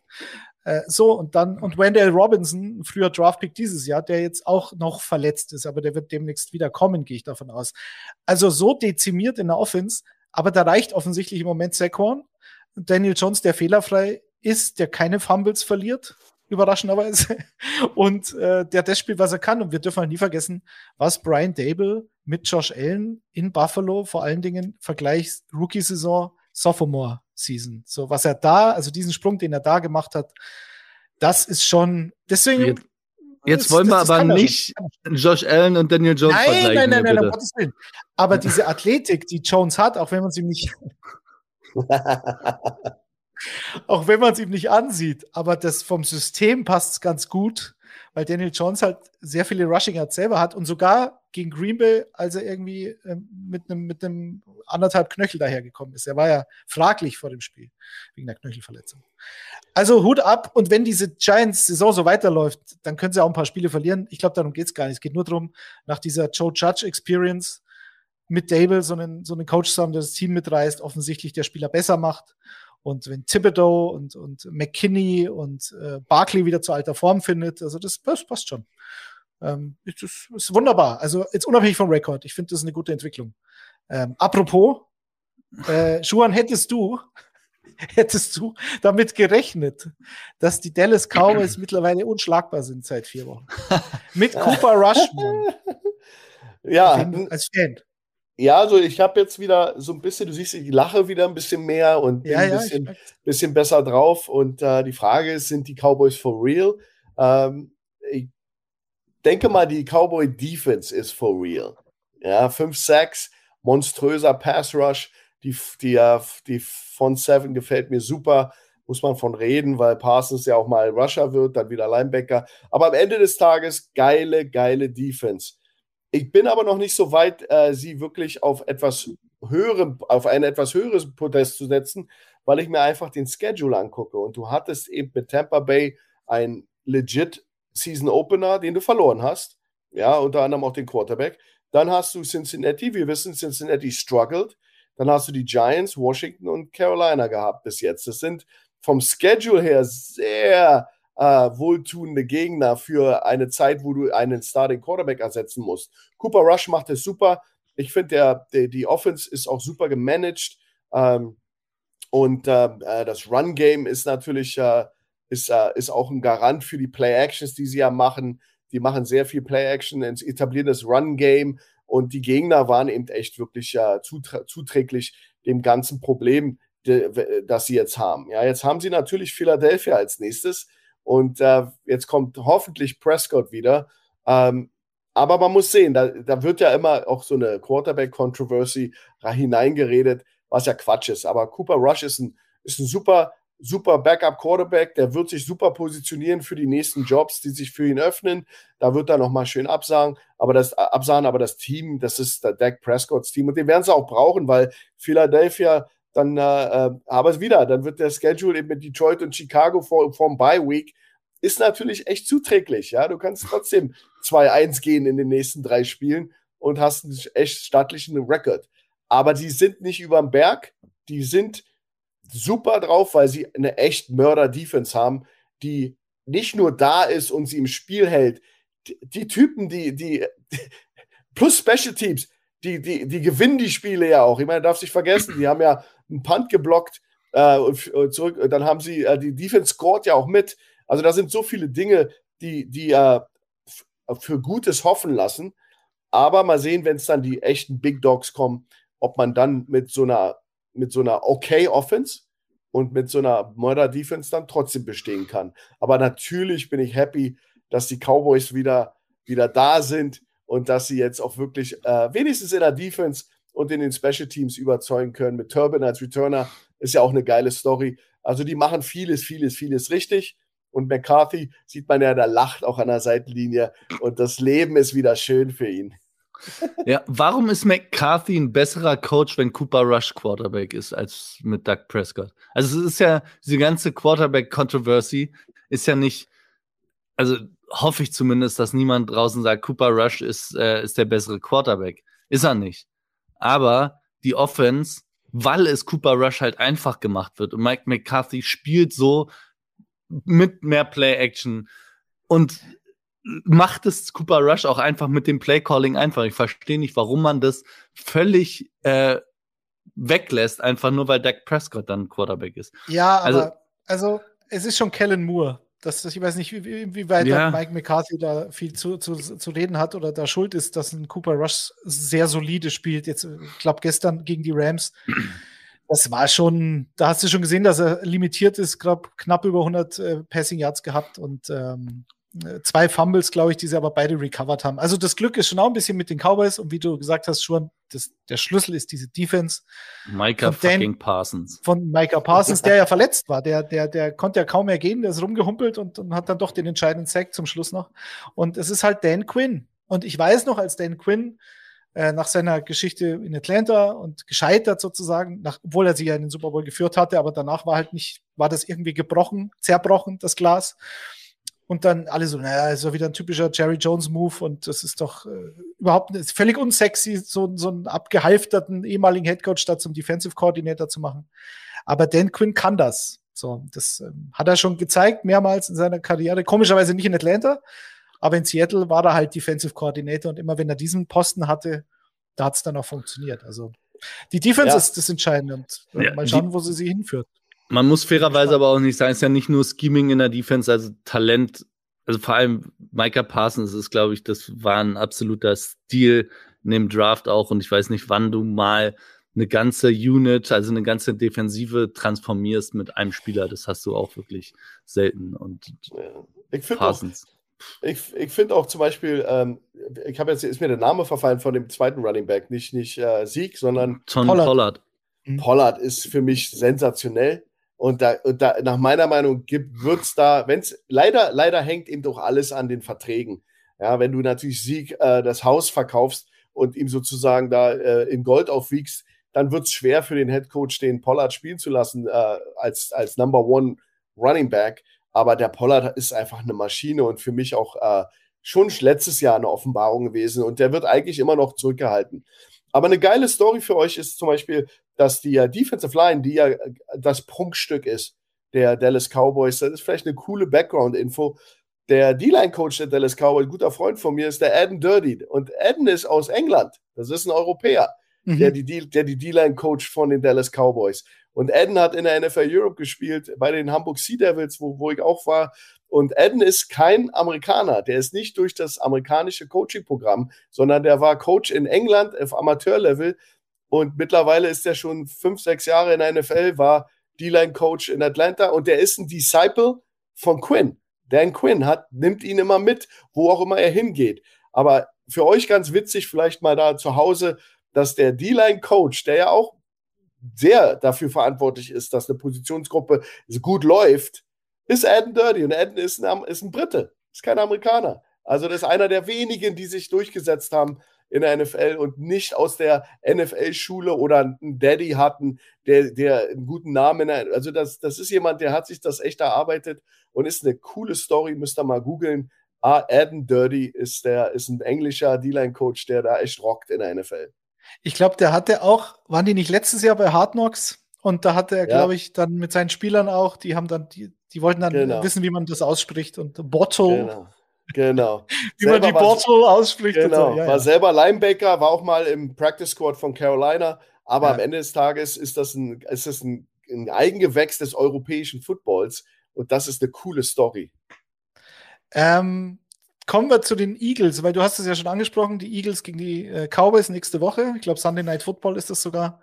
Äh, so, und dann, und Wendell Robinson, früher Draftpick dieses Jahr, der jetzt auch noch verletzt ist, aber der wird demnächst wieder kommen, gehe ich davon aus. Also so dezimiert in der Offense, aber da reicht offensichtlich im Moment Saquon. Daniel Jones, der fehlerfrei ist, der keine Fumbles verliert, überraschenderweise. (laughs) Und äh, der das spielt, was er kann. Und wir dürfen halt nie vergessen, was Brian Dable mit Josh Allen in Buffalo, vor allen Dingen Vergleichs Rookie-Saison, Sophomore Season. So, was er da, also diesen Sprung, den er da gemacht hat, das ist schon, deswegen. Jetzt, jetzt wollen wir aber nicht Josh Allen und Daniel Jones nein, vergleichen. Nein, nein, nein, nein, um Gottes Willen. Aber diese Athletik, die Jones hat, auch wenn man sie nicht, (laughs) auch wenn man es ihm nicht ansieht, aber das vom System passt ganz gut, weil Daniel Jones halt sehr viele Rushing Yards selber hat und sogar gegen Green Bay, als er irgendwie ähm, mit einem mit anderthalb Knöchel dahergekommen ist. Er war ja fraglich vor dem Spiel wegen der Knöchelverletzung. Also Hut ab und wenn diese Giants-Saison so weiterläuft, dann können sie auch ein paar Spiele verlieren. Ich glaube, darum geht es gar nicht. Es geht nur darum, nach dieser Joe Judge Experience mit Dable so einen, so einen Coach zu haben, der das Team mitreißt, offensichtlich der Spieler besser macht. Und wenn Thibodeau und, und McKinney und äh, Barkley wieder zu alter Form findet, also das, das passt schon. Ähm, das ist wunderbar. Also jetzt unabhängig vom Rekord. Ich finde, das ist eine gute Entwicklung. Ähm, apropos, äh, Schuhan, hättest du, (laughs) hättest du damit gerechnet, dass die Dallas Cowboys (clears throat) mittlerweile unschlagbar sind seit vier Wochen? Mit Cooper Rushman. Ja, als Fan. Ja, also ich habe jetzt wieder so ein bisschen, du siehst, ich lache wieder ein bisschen mehr und bin Ja, ein ja, bisschen, bisschen besser drauf. Und äh, die Frage ist, sind die Cowboys for real? Ähm, ich denke mal, die Cowboy Defense ist for real. Ja, 5 Sacks, monströser Pass Rush. Die, die, äh, die von Seven gefällt mir super. Muss man von reden, weil Parsons ja auch mal Rusher wird, dann wieder Linebacker. Aber am Ende des Tages geile, geile Defense. Ich bin aber noch nicht so weit, äh, sie wirklich auf etwas höherem, auf ein etwas höheres Podest zu setzen, weil ich mir einfach den Schedule angucke. Und du hattest eben mit Tampa Bay ein legit Season Opener, den du verloren hast. Ja, unter anderem auch den Quarterback. Dann hast du Cincinnati. Wir wissen, Cincinnati struggled. Dann hast du die Giants, Washington und Carolina gehabt bis jetzt. Das sind vom Schedule her sehr äh, wohltuende Gegner für eine Zeit, wo du einen Starting Quarterback ersetzen musst. Cooper Rush macht es super. Ich finde, der, der, die Offense ist auch super gemanagt. Ähm, und äh, äh, das Run-Game ist natürlich äh, ist, äh, ist auch ein Garant für die Play-Actions, die sie ja machen. Die machen sehr viel Play-Action, etablieren das Run-Game und die Gegner waren eben echt wirklich äh, zuträ zuträglich dem ganzen Problem, das sie jetzt haben. Ja, jetzt haben sie natürlich Philadelphia als nächstes und äh, jetzt kommt hoffentlich Prescott wieder. Ähm, aber man muss sehen, da, da wird ja immer auch so eine Quarterback-Controversy hineingeredet, was ja Quatsch ist. Aber Cooper Rush ist ein, ist ein super, super Backup-Quarterback, der wird sich super positionieren für die nächsten Jobs, die sich für ihn öffnen. Da wird er nochmal schön absagen, aber das absagen, aber das Team, das ist der Dak Prescotts Team und den werden sie auch brauchen, weil Philadelphia dann, äh, aber es wieder, dann wird der Schedule eben mit Detroit und Chicago vor, vom Bye Week ist natürlich echt zuträglich. Ja, du kannst trotzdem 2-1 gehen in den nächsten drei Spielen und hast einen echt stattlichen Rekord. Aber die sind nicht überm Berg, die sind super drauf, weil sie eine echt Mörder-Defense haben, die nicht nur da ist und sie im Spiel hält. Die, die Typen, die, die, (laughs) plus Special Teams, die, die, die gewinnen die Spiele ja auch. Ich meine, darf sich vergessen, die haben ja einen Punt geblockt äh, und zurück, dann haben sie, äh, die Defense scored ja auch mit. Also da sind so viele Dinge, die, die äh, für Gutes hoffen lassen. Aber mal sehen, wenn es dann die echten Big Dogs kommen, ob man dann mit so einer, mit so einer okay Offense und mit so einer Murder Defense dann trotzdem bestehen kann. Aber natürlich bin ich happy, dass die Cowboys wieder, wieder da sind und dass sie jetzt auch wirklich äh, wenigstens in der Defense und in den Special Teams überzeugen können. Mit Turbin als Returner ist ja auch eine geile Story. Also die machen vieles, vieles, vieles richtig. Und McCarthy sieht man ja, der lacht auch an der Seitenlinie und das Leben ist wieder schön für ihn. (laughs) Ja, warum ist McCarthy ein besserer Coach, wenn Cooper Rush Quarterback ist, als mit Doug Prescott? Also es ist ja, diese ganze Quarterback-Controversy ist ja nicht, also hoffe ich zumindest, dass niemand draußen sagt, Cooper Rush ist, äh, ist der bessere Quarterback. Ist er nicht. Aber die Offense, weil es Cooper Rush halt einfach gemacht wird und Mike McCarthy spielt so mit mehr Play-Action und macht es Cooper Rush auch einfach mit dem Play-Calling einfach. Ich verstehe nicht, warum man das völlig äh, weglässt, einfach nur weil Dak Prescott dann Quarterback ist. Ja, Also- aber also es ist schon Kellen Moore. Das, ich weiß nicht, wie, wie weit Ja. Mike McCarthy da viel zu, zu, zu reden hat oder da schuld ist, dass ein Cooper Rush sehr solide spielt. Jetzt, ich glaube, gestern gegen die Rams. (clears throat) Das war schon, da hast du schon gesehen, dass er limitiert ist, glaub, knapp über 100 äh, Passing Yards gehabt und ähm, zwei Fumbles, glaube ich, die sie aber beide recovered haben. Also das Glück ist schon auch ein bisschen mit den Cowboys und wie du gesagt hast, schon, das, der Schlüssel ist diese Defense. Micah Von Dan- fucking Parsons. Von Micah Parsons, der ja verletzt war. Der, der, der konnte ja kaum mehr gehen, der ist rumgehumpelt und, und hat dann doch den entscheidenden Sack zum Schluss noch. Und es ist halt Dan Quinn. Und ich weiß noch, als Dan Quinn äh, nach seiner Geschichte in Atlanta und gescheitert sozusagen, nach, obwohl er sie ja in den Super Bowl geführt hatte, aber danach war halt nicht, war das irgendwie gebrochen, zerbrochen, das Glas. Und dann alle so, naja, ist doch wieder ein typischer Jerry Jones Move und das ist doch äh, überhaupt ist völlig unsexy, so, so einen abgehalfterten ehemaligen Headcoach da zum Defensive Coordinator zu machen. Aber Dan Quinn kann das. So, das ähm, hat er schon gezeigt, mehrmals in seiner Karriere. Komischerweise nicht in Atlanta, aber in Seattle war er halt Defensive Coordinator und immer wenn er diesen Posten hatte, da hat es dann auch funktioniert. Also die Defense Ja. ist das Entscheidende und äh, Ja, mal die- schauen, wo sie sie hinführt. Man muss fairerweise aber auch nicht sagen, es ist ja nicht nur Scheming in der Defense, also Talent, also vor allem Micah Parsons ist, glaube ich, das war ein absoluter Stil in dem Draft auch und ich weiß nicht, wann du mal eine ganze Unit, also eine ganze Defensive transformierst mit einem Spieler, das hast du auch wirklich selten und Ja. Ich finde auch, Parsons. ich, ich finde auch zum Beispiel, ähm, ich habe jetzt, ist mir der Name verfallen von dem zweiten Running Back, nicht, nicht äh, Sieg, sondern John Pollard. Pollard. Pollard ist für mich sensationell. Und da, und da nach meiner Meinung gibt, wird's da, wenn es leider, leider hängt eben doch alles an den Verträgen. Ja, wenn du natürlich Sieg äh, das Haus verkaufst und ihm sozusagen da äh, in Gold aufwiegst, dann wird's schwer für den Headcoach, den Pollard spielen zu lassen, äh, als, als Number One Running Back. Aber der Pollard ist einfach eine Maschine und für mich auch äh, schon letztes Jahr eine Offenbarung gewesen und der wird eigentlich immer noch zurückgehalten. Aber eine geile Story für euch ist zum Beispiel, dass die Defensive Line, die ja äh, das Prunkstück ist der Dallas Cowboys, das ist vielleicht eine coole Background-Info. Der D-Line-Coach der Dallas Cowboys, ein guter Freund von mir, ist der Adam Dirty. Und Adam ist aus England. Das ist ein Europäer, Mhm. der die D- der die D-Line-Coach von den Dallas Cowboys. Und Adam hat in der NFL Europe gespielt, bei den Hamburg Sea Devils, wo, wo ich auch war. Und Adam ist kein Amerikaner. Der ist nicht durch das amerikanische Coaching-Programm, sondern der war Coach in England auf Amateurlevel. Und mittlerweile ist er schon fünf, sechs Jahre in der NFL, war D-Line-Coach in Atlanta und der ist ein Disciple von Quinn. Dan Quinn hat, nimmt ihn immer mit, wo auch immer er hingeht. Aber für euch ganz witzig, vielleicht mal da zu Hause, dass der D-Line-Coach, der ja auch sehr dafür verantwortlich ist, dass eine Positionsgruppe gut läuft, ist Adam Dirty. Und Adam ist ein, ist ein Brite, ist kein Amerikaner. Also das ist einer der wenigen, die sich durchgesetzt haben in der NFL und nicht aus der NFL-Schule oder einen Daddy hatten, der, der einen guten Namen, der, also das, das ist jemand, der hat sich das echt erarbeitet und ist eine coole Story, müsst ihr mal googeln. Ah, Adam Dirty ist der, ist ein englischer D-Line-Coach, der da echt rockt in der NFL. Ich glaube, der hatte auch, waren die nicht letztes Jahr bei Hard Knocks? Und da hatte er, Ja. glaube ich, dann mit seinen Spielern auch, die haben dann, die, die wollten dann Genau. wissen, wie man das ausspricht. Und Bottle, Genau. Genau. (laughs) wie man Selber die war- Bottle ausspricht. Genau, so. ja, war ja. selber Linebacker, war auch mal im Practice Squad von Carolina, aber Ja. am Ende des Tages ist das ein, ist das ein, ein Eigengewächs des europäischen Footballs und das ist eine coole Story. Ähm, kommen wir zu den Eagles, weil du hast es ja schon angesprochen, die Eagles gegen die äh, Cowboys nächste Woche. Ich glaube, Sunday Night Football ist das sogar.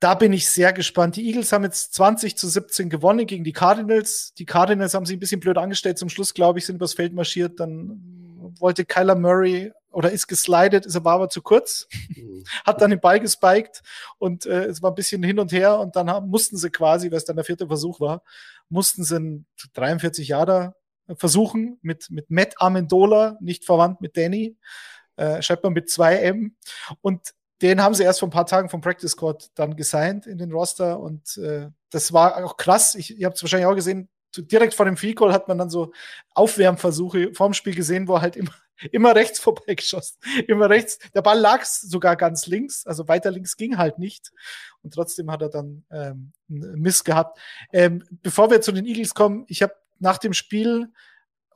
Da bin ich sehr gespannt. Die Eagles haben jetzt 20 zu 17 gewonnen gegen die Cardinals. Die Cardinals haben sich ein bisschen blöd angestellt. Zum Schluss, glaube ich, sind übers Feld marschiert. Dann wollte Kyler Murray oder ist geslidet, ist aber, aber zu kurz Mhm. (laughs) hat dann den Ball gespiked und äh, es war ein bisschen hin und her und dann haben, mussten sie quasi, weil es dann der vierte Versuch war, mussten sie einen 43 Jahre versuchen mit, mit Matt Amendola, nicht verwandt mit Danny, äh, schreibt man mit 2M und den haben sie erst vor ein paar Tagen vom Practice Squad dann gesigned in den Roster und äh, das war auch krass. Ich, ihr habt es wahrscheinlich auch gesehen, direkt vor dem Field Goal hat man dann so Aufwärmversuche vorm Spiel gesehen, wo er halt immer, (laughs) immer rechts vorbeigeschossen. Immer rechts. Der Ball lag sogar ganz links, also weiter links ging halt nicht. Und trotzdem hat er dann ähm, einen Miss gehabt. Ähm, bevor wir zu den Eagles kommen, ich habe nach dem Spiel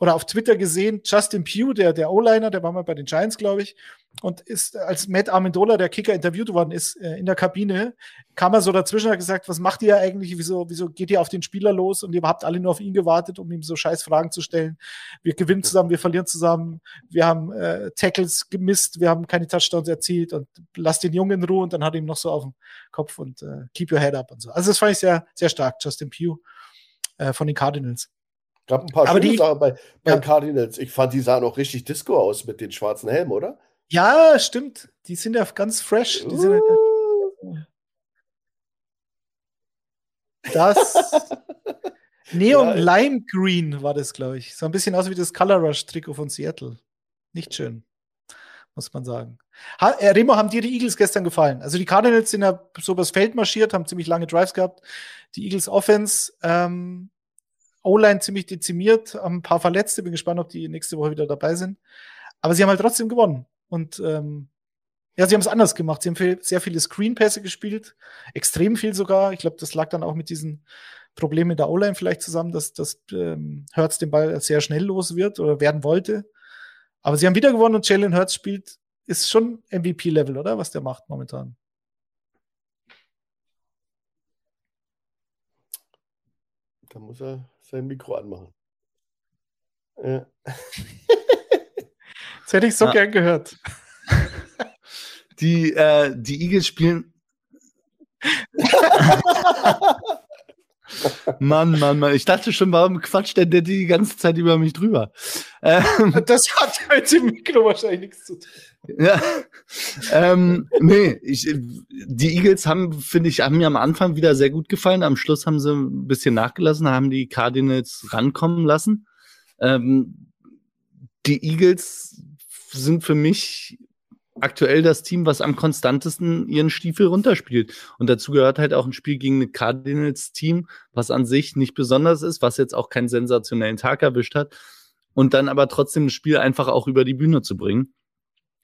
oder auf Twitter gesehen, Justin Pugh, der, der O-Liner, der war mal bei den Giants, glaube ich, und ist, als Matt Amendola, der Kicker, interviewt worden ist äh, in der Kabine, kam er so dazwischen und hat gesagt, was macht ihr eigentlich, wieso, wieso geht ihr auf den Spieler los und ihr habt alle nur auf ihn gewartet, um ihm so scheiß Fragen zu stellen. Wir gewinnen zusammen, wir verlieren zusammen, wir haben äh, Tackles gemisst, wir haben keine Touchdowns erzielt und lasst den Jungen in Ruhe und dann hat er ihm noch so auf dem Kopf und äh, keep your head up und so. Also das fand ich sehr, sehr stark, Justin Pugh äh, von den Cardinals. Gab ein paar Aber schöne die- Sachen bei, bei Ja. Cardinals. Ich fand, die sahen auch richtig Disco aus mit den schwarzen Helmen, oder? Ja, stimmt. Die sind ja ganz fresh. Sind ja, das (laughs) Neon Ja. Lime Green war das, glaube ich. So ein bisschen aus wie das Color Rush Trikot von Seattle. Nicht schön, muss man sagen. Ha, äh, Remo, haben dir die Eagles gestern gefallen? Also die Cardinals sind ja so übers Feld marschiert, haben ziemlich lange Drives gehabt. Die Eagles Offense, ähm, O-Line ziemlich dezimiert, haben ein paar Verletzte. Bin gespannt, ob die nächste Woche wieder dabei sind. Aber sie haben halt trotzdem gewonnen. Und ähm, ja, sie haben es anders gemacht. Sie haben viel, sehr viele Screen-Pässe gespielt, extrem viel sogar. Ich glaube, das lag dann auch mit diesen Problemen der O-Line vielleicht zusammen, dass, dass ähm, Hurts den Ball sehr schnell los wird oder werden wollte. Aber sie haben wieder gewonnen und Jalen Hurts spielt, ist schon MVP-Level, oder? Was der macht momentan. Da muss er sein Mikro anmachen. Ja. (laughs) Das hätte ich so Ja. gern gehört. (laughs) Die, äh, die Eagles spielen. (laughs) Mann, Mann, Mann. Ich dachte schon, warum quatscht denn der die ganze Zeit über mich drüber? Ähm, Das hat mit dem Mikro wahrscheinlich nichts zu tun. Ja. ähm, nee, ich, die Eagles haben, finde ich, haben mir am Anfang wieder sehr gut gefallen. Am Schluss haben sie ein bisschen nachgelassen, haben die Cardinals rankommen lassen. Ähm, die Eagles sind für mich aktuell das Team, was am konstantesten ihren Stiefel runterspielt. Und dazu gehört halt auch ein Spiel gegen ein Cardinals-Team, was an sich nicht besonders ist, was jetzt auch keinen sensationellen Tag erwischt hat. Und dann aber trotzdem das Spiel einfach auch über die Bühne zu bringen.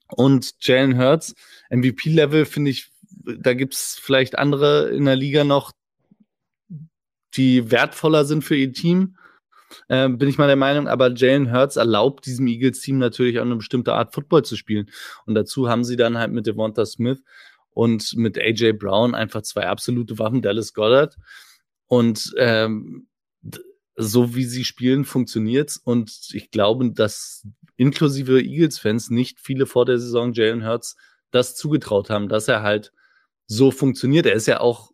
Und Jalen Hurts, MVP-Level, finde ich, da gibt's vielleicht andere in der Liga noch, die wertvoller sind für ihr Team. Ähm, bin ich mal der Meinung, aber Jalen Hurts erlaubt diesem Eagles-Team natürlich auch eine bestimmte Art Football zu spielen. Und dazu haben sie dann halt mit Devonta Smith und mit AJ Brown einfach zwei absolute Waffen, Dallas Goddard. Und ähm, so wie sie spielen, funktioniert's. Und ich glaube, dass inklusive Eagles-Fans nicht viele vor der Saison Jalen Hurts das zugetraut haben, dass er halt so funktioniert. Er ist ja auch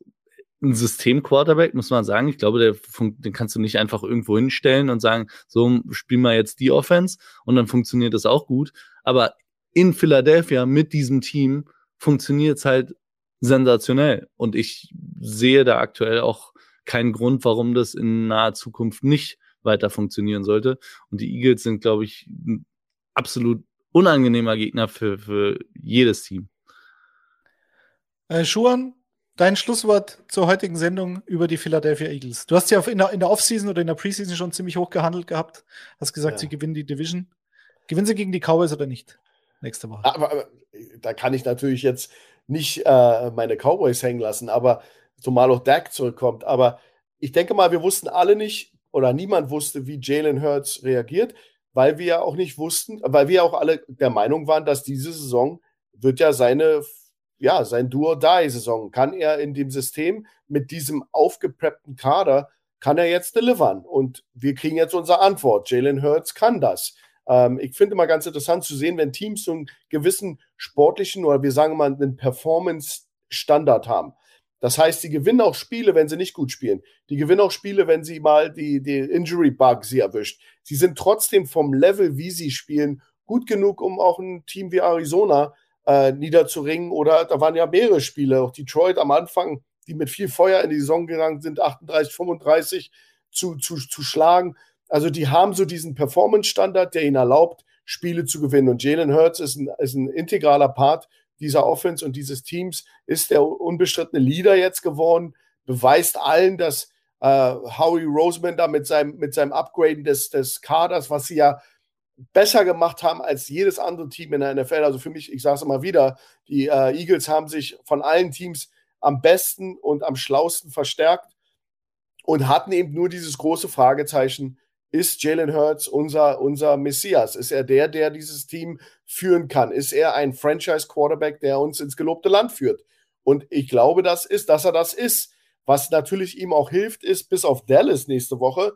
ein System-Quarterback, muss man sagen. Ich glaube, der, den kannst du nicht einfach irgendwo hinstellen und sagen, so spiel mal jetzt die Offense und dann funktioniert das auch gut. Aber in Philadelphia mit diesem Team funktioniert es halt sensationell. Und ich sehe da aktuell auch keinen Grund, warum das in naher Zukunft nicht weiter funktionieren sollte. Und die Eagles sind, glaube ich, ein absolut unangenehmer Gegner für, für jedes Team. Äh, Schuan, dein Schlusswort zur heutigen Sendung über die Philadelphia Eagles. Du hast ja in der, in der Offseason oder in der Preseason schon ziemlich hoch gehandelt gehabt. Hast gesagt, Ja. sie gewinnen die Division. Gewinnen sie gegen die Cowboys oder nicht? Nächste Woche. Aber, aber da kann ich natürlich jetzt nicht äh, meine Cowboys hängen lassen, aber zumal auch Dak zurückkommt. Aber ich denke mal, wir wussten alle nicht oder niemand wusste, wie Jalen Hurts reagiert, weil wir ja auch nicht wussten, weil wir auch alle der Meinung waren, dass diese Saison wird ja seine, ja, sein Do-or-Die-Saison. Kann er in dem System mit diesem aufgepreppten Kader, kann er jetzt delivern? Und wir kriegen jetzt unsere Antwort. Jalen Hurts kann das. Ähm, ich finde immer ganz interessant zu sehen, wenn Teams so einen gewissen sportlichen oder wir sagen mal einen Performance-Standard haben. Das heißt, sie gewinnen auch Spiele, wenn sie nicht gut spielen. Die gewinnen auch Spiele, wenn sie mal die, die Injury-Bug sie erwischt. Sie sind trotzdem vom Level, wie sie spielen, gut genug, um auch ein Team wie Arizona äh, niederzuringen. Oder da waren ja mehrere Spiele, auch Detroit am Anfang, die mit viel Feuer in die Saison gegangen sind, 38, 35 zu, zu, zu schlagen. Also die haben so diesen Performance-Standard, der ihnen erlaubt, Spiele zu gewinnen. Und Jalen Hurts ist ein, ist ein integraler Part dieser Offense und dieses Teams, ist der unbestrittene Leader jetzt geworden, beweist allen, dass äh, Howie Roseman da mit seinem, mit seinem Upgraden des, des Kaders, was sie ja besser gemacht haben als jedes andere Team in der NFL. Also für mich, ich sage es immer wieder, die äh, Eagles haben sich von allen Teams am besten und am schlausten verstärkt und hatten eben nur dieses große Fragezeichen, ist Jalen Hurts unser, unser Messias? Ist er der, der dieses Team führen kann? Ist er ein Franchise-Quarterback, der uns ins gelobte Land führt? Und ich glaube, das ist, dass er das ist. Was natürlich ihm auch hilft, ist, bis auf Dallas nächste Woche,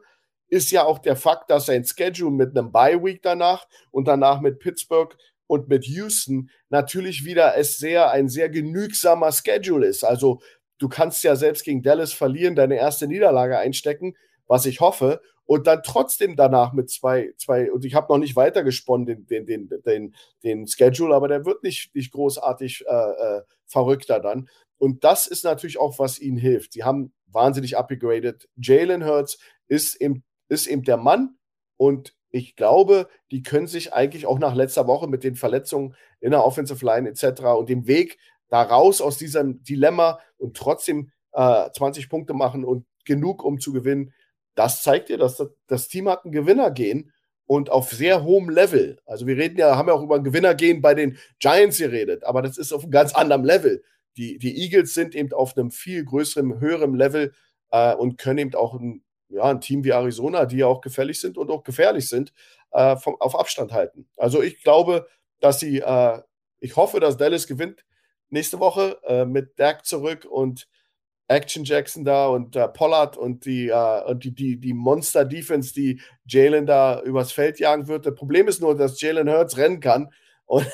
ist ja auch der Fakt, dass sein Schedule mit einem Bye-Week danach und danach mit Pittsburgh und mit Houston natürlich wieder es sehr, ein sehr genügsamer Schedule ist. Also du kannst ja selbst gegen Dallas verlieren, deine erste Niederlage einstecken, was ich hoffe, und dann trotzdem danach mit zwei, zwei, und ich habe noch nicht weiter gesponnen, den, den, den, den, den Schedule, aber der wird nicht, nicht großartig äh, äh, verrückter dann. Und das ist natürlich auch, was ihnen hilft. Sie haben wahnsinnig upgraded. Jalen Hurts ist eben, ist eben der Mann und ich glaube, die können sich eigentlich auch nach letzter Woche mit den Verletzungen in der Offensive Line etc. und dem Weg da raus aus diesem Dilemma und trotzdem äh, 20 Punkte machen und genug, um zu gewinnen. Das zeigt dir, dass das, Team hat einen Gewinner gehen und auf sehr hohem Level. Also wir reden ja, haben ja auch über einen Gewinner gehen bei den Giants geredet, aber das ist auf einem ganz anderen Level. Die, die Eagles sind eben auf einem viel größeren, höheren Level äh, und können eben auch ein, ja, ein Team wie Arizona, die ja auch gefährlich sind und auch gefährlich sind, äh, vom, auf Abstand halten. Also ich glaube, dass sie, äh, ich hoffe, dass Dallas gewinnt nächste Woche äh, mit Dak zurück und Action Jackson da und äh, Pollard und die, äh, und die, die, die Monster-Defense, die Jalen da übers Feld jagen wird. Das Problem ist nur, dass Jalen Hurts rennen kann (laughs) und,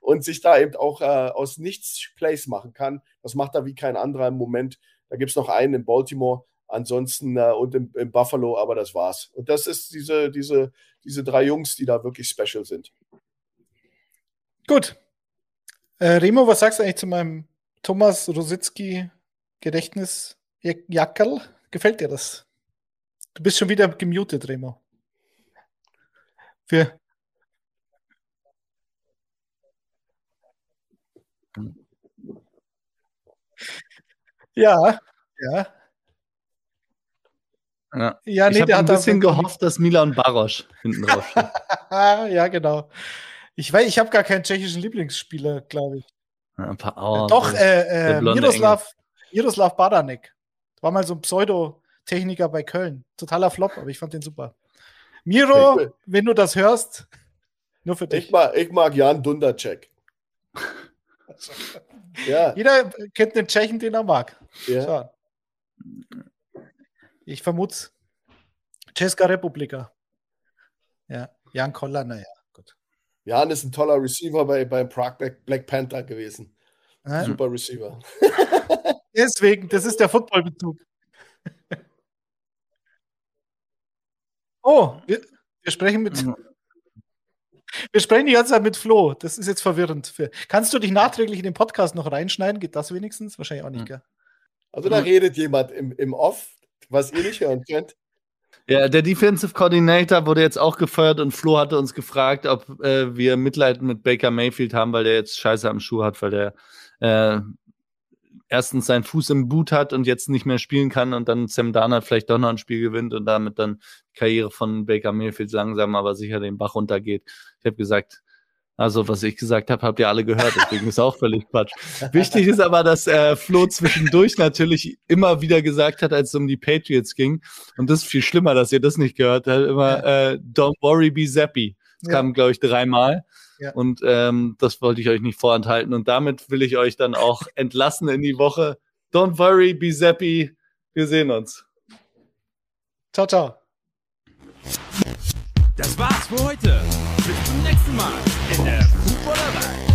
und sich da eben auch äh, aus nichts Plays machen kann. Das macht er wie kein anderer im Moment. Da gibt es noch einen in Baltimore, ansonsten äh, und im, im, Buffalo, aber das war's. Und das ist diese, diese, diese drei Jungs, die da wirklich special sind. Gut. Äh, Remo, was sagst du eigentlich zu meinem Thomas Rositzky Gedächtnis Jackerl? Gefällt dir das? Du bist schon wieder gemutet, Remo. Für Ja, ja. Ja, ja nee, ich habe ein bisschen gehofft, dass Milan Barosch hinten drauf steht. (laughs) ja, genau. Ich weiß, ich habe gar keinen tschechischen Lieblingsspieler, glaube ich. Ja, ein paar Auer, Doch, äh, äh, Miroslav, Miroslav Badanek. War mal so ein Pseudo-Techniker bei Köln. Totaler Flop, aber ich fand den super. Miro, ich, wenn du das hörst, nur für dich. Ich mag, ich mag Jan Dundercheck. (laughs) ja. Jeder kennt den Tschechen, den er mag. Ja. Ich vermute Česká Republika. Ja, Jan Koller, naja, gut. Jan ist ein toller Receiver bei, beim Prague Black Panther gewesen. Super Receiver. (laughs) Deswegen, das ist der Footballbezug. (laughs) Oh, wir, wir sprechen mit. Wir sprechen die ganze Zeit mit Flo. Das ist jetzt verwirrend. Kannst du dich nachträglich in den Podcast noch reinschneiden? Geht das wenigstens? Wahrscheinlich auch nicht, gell? Also da redet jemand im, im Off, was ihr nicht hören könnt. Ja, der Defensive Coordinator wurde jetzt auch gefeuert und Flo hatte uns gefragt, ob äh, wir Mitleid mit Baker Mayfield haben, weil der jetzt Scheiße am Schuh hat, weil der äh, erstens seinen Fuß im Boot hat und jetzt nicht mehr spielen kann und dann Sam Darnold vielleicht doch noch ein Spiel gewinnt und damit dann die Karriere von Baker Mayfield langsam aber sicher den Bach runtergeht. Ich habe gesagt, also, was ich gesagt habe, habt ihr alle gehört, deswegen ist auch völlig Quatsch. (laughs) Wichtig ist aber, dass äh, Flo zwischendurch natürlich immer wieder gesagt hat, als es um die Patriots ging, und das ist viel schlimmer, dass ihr das nicht gehört habt, immer äh, Don't worry, be zappy. Das ja. kam, glaube ich, dreimal. Ja. Und ähm, das wollte ich euch nicht vorenthalten. Und damit will ich euch dann auch (laughs) entlassen in die Woche. Don't worry, be zappy. Wir sehen uns. Ciao, ciao. Das war's für heute. Bis zum nächsten Mal in der Fußballerei.